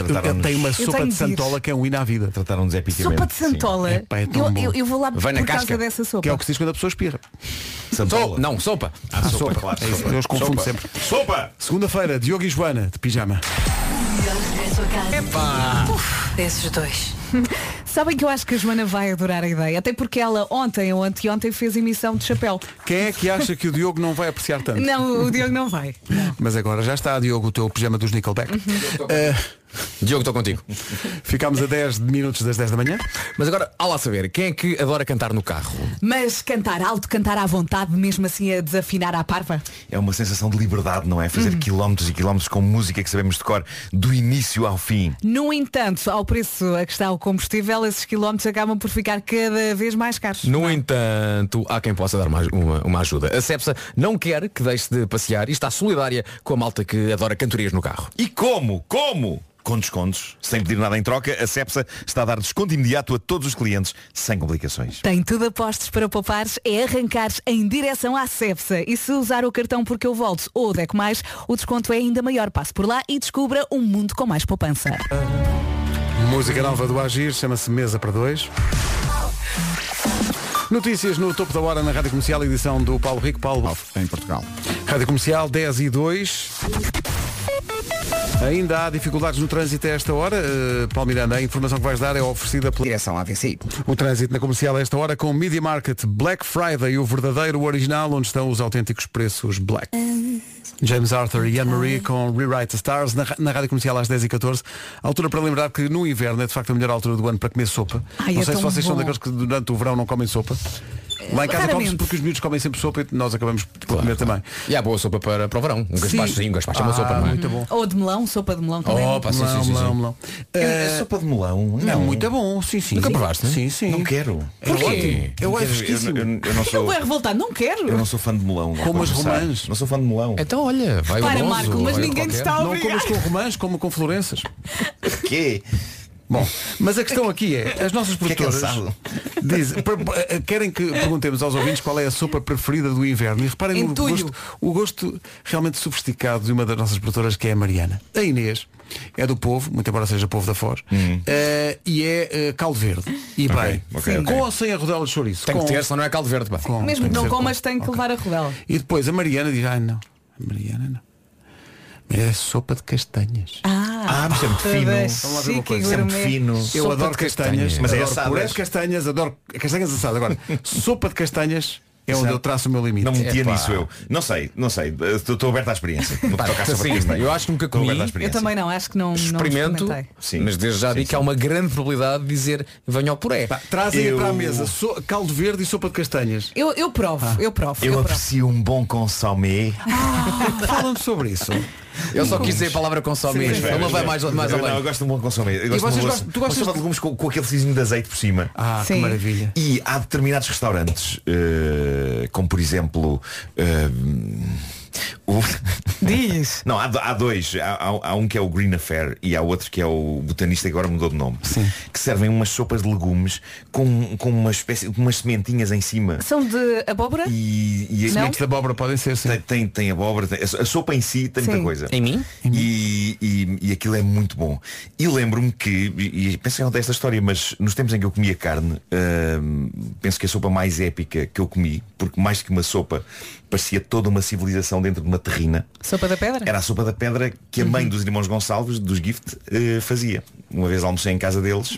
Tem uma sopa de santola que é um hino à vida. Trataram-nos epicamente. Sopa de santola. Epá, é tão eu, bom. eu, eu vou lá Vai na por causa casca, dessa sopa. Que é o que se diz quando a pessoa espirra. So, não, sopa. Ah, sopa, claro. É sopa. eu os confundo Sopa. sempre. Sopa! Segunda-feira, Diogo e Joana, de pijama. Desses dois. (laughs) Sabem que eu acho que a Joana vai adorar a ideia, até porque ela ontem ou anteontem fez emissão de chapéu. Quem é que acha que o Diogo não vai apreciar tanto? Não, o Diogo não vai. Mas agora já está, Diogo, o teu pijama dos Nickelback. Eh, Diogo, estou contigo. ficámos a 10 minutos das 10 da manhã. Mas agora, há lá saber, quem é que adora cantar no carro? Mas cantar alto, cantar à vontade, mesmo assim a desafinar à parva. É uma sensação de liberdade, não é? Fazer Uhum. quilómetros e quilómetros com música que sabemos de cor, do início ao fim. No entanto, ao preço a que está o combustível, esses quilómetros acabam por ficar cada vez mais caros. No entanto, há quem possa dar uma, uma, uma ajuda. A Cepsa não quer que deixe de passear e está solidária com a malta que adora cantorias no carro. E como? Como? Com descontos, sem pedir nada em troca, a Cepsa está a dar desconto imediato a todos os clientes, sem complicações. Tem tudo a postos para poupares, é arrancares em direção à Cepsa. E se usar o cartão porque eu volto ou Deco Mais, o desconto é ainda maior. Passe por lá e descubra um mundo com mais poupança. Música nova do Agir, chama-se Mesa para Dois. Notícias no topo da hora na Rádio Comercial, edição do Paulo Rico. Paulo, Em Portugal. Rádio Comercial 10 e 2. Ainda há dificuldades no trânsito a esta hora. Uh, Paulo Miranda, a informação que vais dar é oferecida pela Direção AVC. O trânsito na comercial a esta hora com o Media Market Black Friday, o verdadeiro original, onde estão os autênticos preços Black. James Arthur e Anne-Marie com Rewrite the Stars na, na rádio comercial às 10h14. Altura para lembrar que no inverno é de facto a melhor altura do ano para comer sopa. Ai, não é sei se vocês são bom. daqueles que durante o verão não comem sopa. Lá em casa come-se porque os miúdos comem sempre sopa e nós acabamos por comer também. E há boa sopa para, para o verão. Um Sim. gaspachozinho, um gaspacho é uma Ah, sopa, não é? muito bom. Ou de melão, sopa de melão também. Opa, sim, sim, sim, melão, melão. É sopa de melão? É Não. muito bom, sim, sim. Nunca provaste? Sim, sim. Não quero. É Porquê? ótimo. Eu Não é quero. fresquíssimo. Eu, não sou. é revoltado, não quero. Eu não sou fã de melão. Como as romãs. Não sou fã de melão. Então olha, vai Para, Marco, mas ninguém está a Não comas com romãs, como com florenças. (laughs) Quê? Bom, mas a questão aqui é, as nossas Que é produtoras dizem, per- querem que perguntemos aos ouvintes qual é a sopa preferida do inverno. E reparem no gosto, o gosto realmente sofisticado de uma das nossas produtoras, que é a Mariana. A Inês é do povo, muito embora seja povo da Foz, eh, e é eh, caldo verde. E bem, ok, Sim. ok. com ou sem a rodela de chouriço? Tem com, que ter, senão não é caldo verde. pá. com, Mesmo que não comas, com. tem que levar a rodela. E depois a Mariana diz, ai não, a Mariana não. É sopa de castanhas. Ah, mas é muito fino. Vamos lá ver uma coisa. Isso é fino. Eu Sopa adoro de castanhas, castanhas. Mas é adoro assadas. puré de castanhas, adoro castanhas assadas. Agora, (laughs) sopa de castanhas é onde Exato. eu traço o meu limite. Não me metia Epá. nisso eu. Não sei, não sei. Estou estou aberto à experiência. No que toca à sopa de Sim, eu acho que nunca Estou comi. aberto à Eu experiência. também não, acho que não, não Experimento, experimentei. Sim. mas desde já Sim, digo que há uma grande probabilidade de dizer venha ao puré. Pá, Trazem Eu- para a mesa so- caldo verde e sopa de castanhas. Eu, eu provo, Ah. eu provo, Eu eu provo. aprecio um bom consomé. (laughs) Falam sobre isso. Eu só quis dizer a palavra. Ele não vai mais, mais eu, não, eu além. gosto de um bom consomé. Eu gosto de uma, gostam- tu gostas de legumes com, com aquele fizinho de azeite por cima. Ah, que Sim. maravilha. E há determinados restaurantes, eh, como por exemplo. eh, o- Diz. (laughs) Não, há, há dois. Há, há- há um que é o Green Affair e há outro que é o botanista que agora mudou de nome. Que servem umas sopas de legumes com, com uma espécie com umas sementinhas em cima. São de abóbora? E, e? Sementes de abóbora podem ser sim. tem, tem, tem abóbora, tem- a sopa em si tem Sim. muita coisa. Em mim? E, e, e aquilo é muito bom. E lembro-me que, e, e penso que esta história, mas nos tempos em que eu comia carne, hum, penso que a sopa mais épica que eu comi, porque mais que uma sopa, parecia toda uma civilização dentro de uma terrina. Sopa da pedra? Era a sopa da pedra que a mãe dos irmãos Gonçalves, dos Gift, eh, fazia. Uma vez almocei em casa deles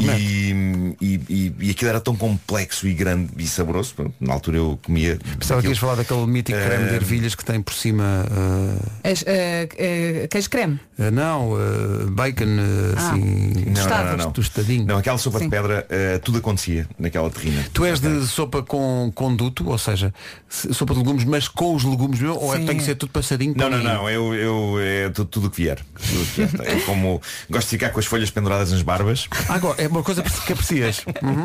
e, e, e, e aquilo era tão complexo e grande e saboroso. Na altura eu comia. Pensava que ias falar daquele mítico creme de ervilhas que tem por cima. eh, As, eh, eh, queijo creme. eh, não, bacon Ah. assim. Não, não, não, não. Tostadinho. Não, aquela sopa Sim. de pedra, tudo acontecia naquela terrina. Tu és de sopa com conduto, ou seja, se- sopa de legumes, mas com os legumes mesmo, ou é, Sim. tem que ser tudo passadinho? Não, não, não, eu, eu é tudo, tudo o que vier. Tudo que vier. É como gosto de ficar com as folhas penduradas nas barbas. Agora, é uma coisa que aprecias. Uhum.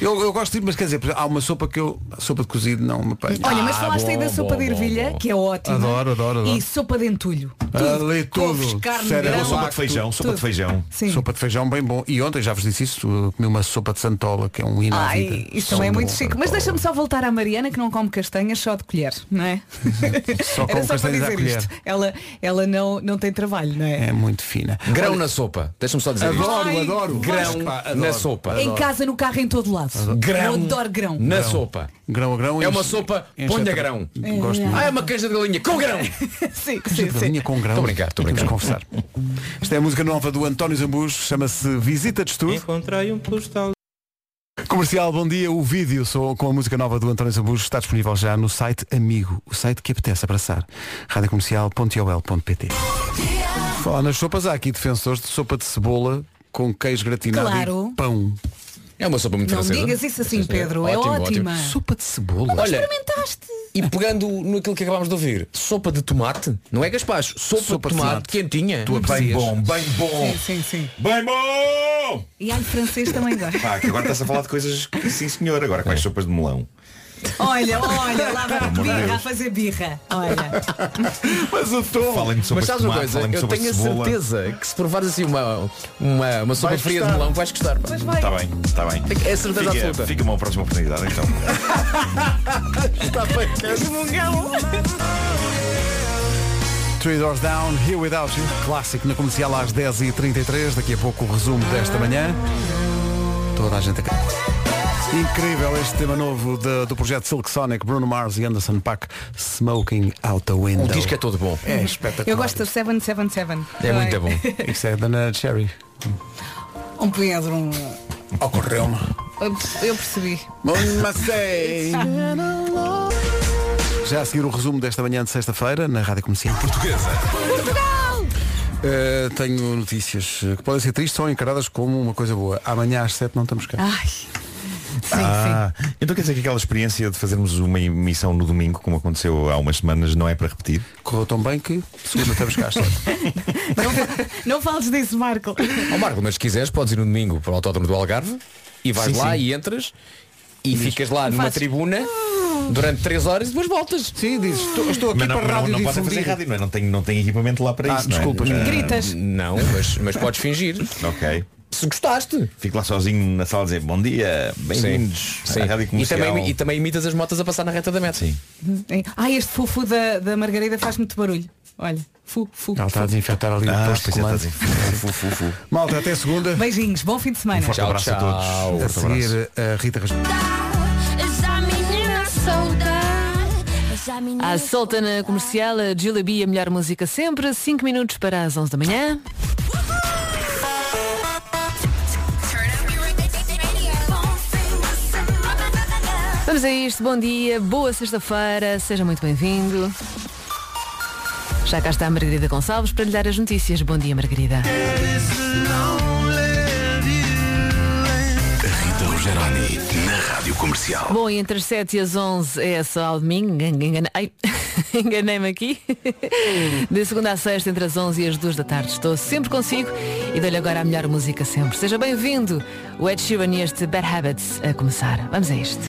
Eu, eu gosto de mas quer dizer, há uma sopa que eu. Sopa de cozido não me pega. Olha, mas Ah, falaste aí da sopa bom, de ervilha, bom. que é ótima. Adoro, adoro, adoro. E sopa de entulho. Ali couves, tudo. carne, Sério, grão. Sopa de feijão, sopa tudo. de feijão. Sim. Sopa de feijão bem bom. E ontem já vos disse isso, comi uma sopa de santola, que é um hino à Ai, vida. isso também é muito chique. Mas deixa-me só voltar à Mariana que não come castanhas só de colher, não é? (laughs) Só com Era só para dizer colher. isto. Ela, ela não, não tem trabalho, não é? É muito fina. Grão na sopa. Deixa-me só dizer Adoro, isto. adoro. Grão Pá, na adoro. sopa. Em casa, no carro, em todo lado. Grão Eu adoro grão. na sopa. Grão a grão É uma enche- sopa, enche ponha a- grão. Gosto muito. Ah, é uma queijo de galinha com grão. (laughs) sim, sim, de sim. galinha com grão. Estou a brincar, estou a Temos brincar. que confessar. Isto (laughs) é a música nova do António Zambujo, chama-se Visita de Estudo. Encontrei um postal. Comercial, bom dia. O vídeo sou com a música nova do António Zambujo está disponível já no site Amigo, o site que apetece abraçar. radiocomercial.ol.pt Falar nas sopas, há aqui defensores de sopa de cebola com queijo gratinado Claro. e pão. É uma sopa muito Não francesa. digas isso assim, Sim, sim. Pedro. É Ótimo, ótima. ótimo. Sopa de cebola? Olha, Experimentaste. e pegando naquilo que acabámos de ouvir, sopa de tomate, não é gaspacho, sopa, Sopa de tomate, tomate. quentinha. Tu Bem bom, bem bom. Sim, sim, sim. Bem bom! E alho francês também que agora estás a falar de coisas que sim senhor, agora com as sopas de melão. Olha, (laughs) olha, lá vai birra a fazer birra. Olha. Mas o tom. Mas sabes uma coisa, eu tenho a certeza que se provares assim uma, uma, uma sopa fria de melão, vais gostar. pá. Mas vai. Está bem, está bem. É certeza fica, absoluta. fica uma próxima oportunidade então. (laughs) Three Doors Down, Here Without You, clássico na comercial às 10h33. Daqui a pouco o resumo desta manhã. Toda a gente a Incrível este tema novo de- do projeto Silk Sonic, Bruno Mars e Anderson Paak, Smoking Out the Window. O disco é todo bom. É espetacular. Eu gosto do 777. É muito bom. (laughs) Isso é da Nana Cherry. Um Pedro. um- Ocorreu-me. Eu eu percebi. Já a seguir o resumo desta manhã de sexta-feira na Rádio Comercial. Portuguesa. Uh, tenho notícias uh, que podem ser tristes ou encaradas como uma coisa boa. Amanhã às 7 não estamos cá. Ai. Sim, Ah, então quer dizer que aquela experiência de fazermos uma emissão no domingo, como aconteceu há umas semanas, não é para repetir? Correu tão bem que segunda estamos cá às 7. sim. (laughs) Não fales disso, Marco. Ó Marco, mas se quiseres podes ir no domingo para o Autódromo do Algarve e vais Sim, lá sim. e entras e ficas lá numa Fazes- tribuna durante 3 horas e depois voltas. Sim, dizes, estou, estou aqui Mas não, para não, rádio não podem fazer rádio, não é? Não tem, não tem equipamento lá para Ah, isso. não é? Ah, Gritas. Não, mas, mas podes fingir. (laughs) Ok. Se gostaste. Fico lá sozinho na sala a dizer bom dia, bem-vindos Sim. à Rádio E também, e também imitas as motas a passar na reta da meta. Sim. Ah, este fufu da, da Margarida faz muito barulho. Olha, fu, fu. Ela está a desinfetar ali o Ah, posto de é, comando. fu, fu, fu. Malta, até segunda. Beijinhos, bom fim de semana. Forte Tchau, abraço a tchau. todos. A Forte abraço. seguir a Rita Rasmus. À solta na comercial, a Julia B, a melhor música sempre, 5 minutos para as 11 da manhã. Vamos a isto, bom dia, boa sexta-feira, seja muito bem-vindo. Já cá está a Margarida Gonçalves para lhe dar as notícias. Bom dia, Margarida. Rita Rogeroni Rádio Comercial. Bom, entre as 7 e as 11 é só ao domingo. (laughs) Enganei-me aqui. De segunda a sexta, entre as 11 e as 2 da tarde. Estou sempre consigo e dou-lhe agora a melhor música sempre. Seja bem-vindo. O Ed Sheeran e este Bad Habits a começar. Vamos a isto.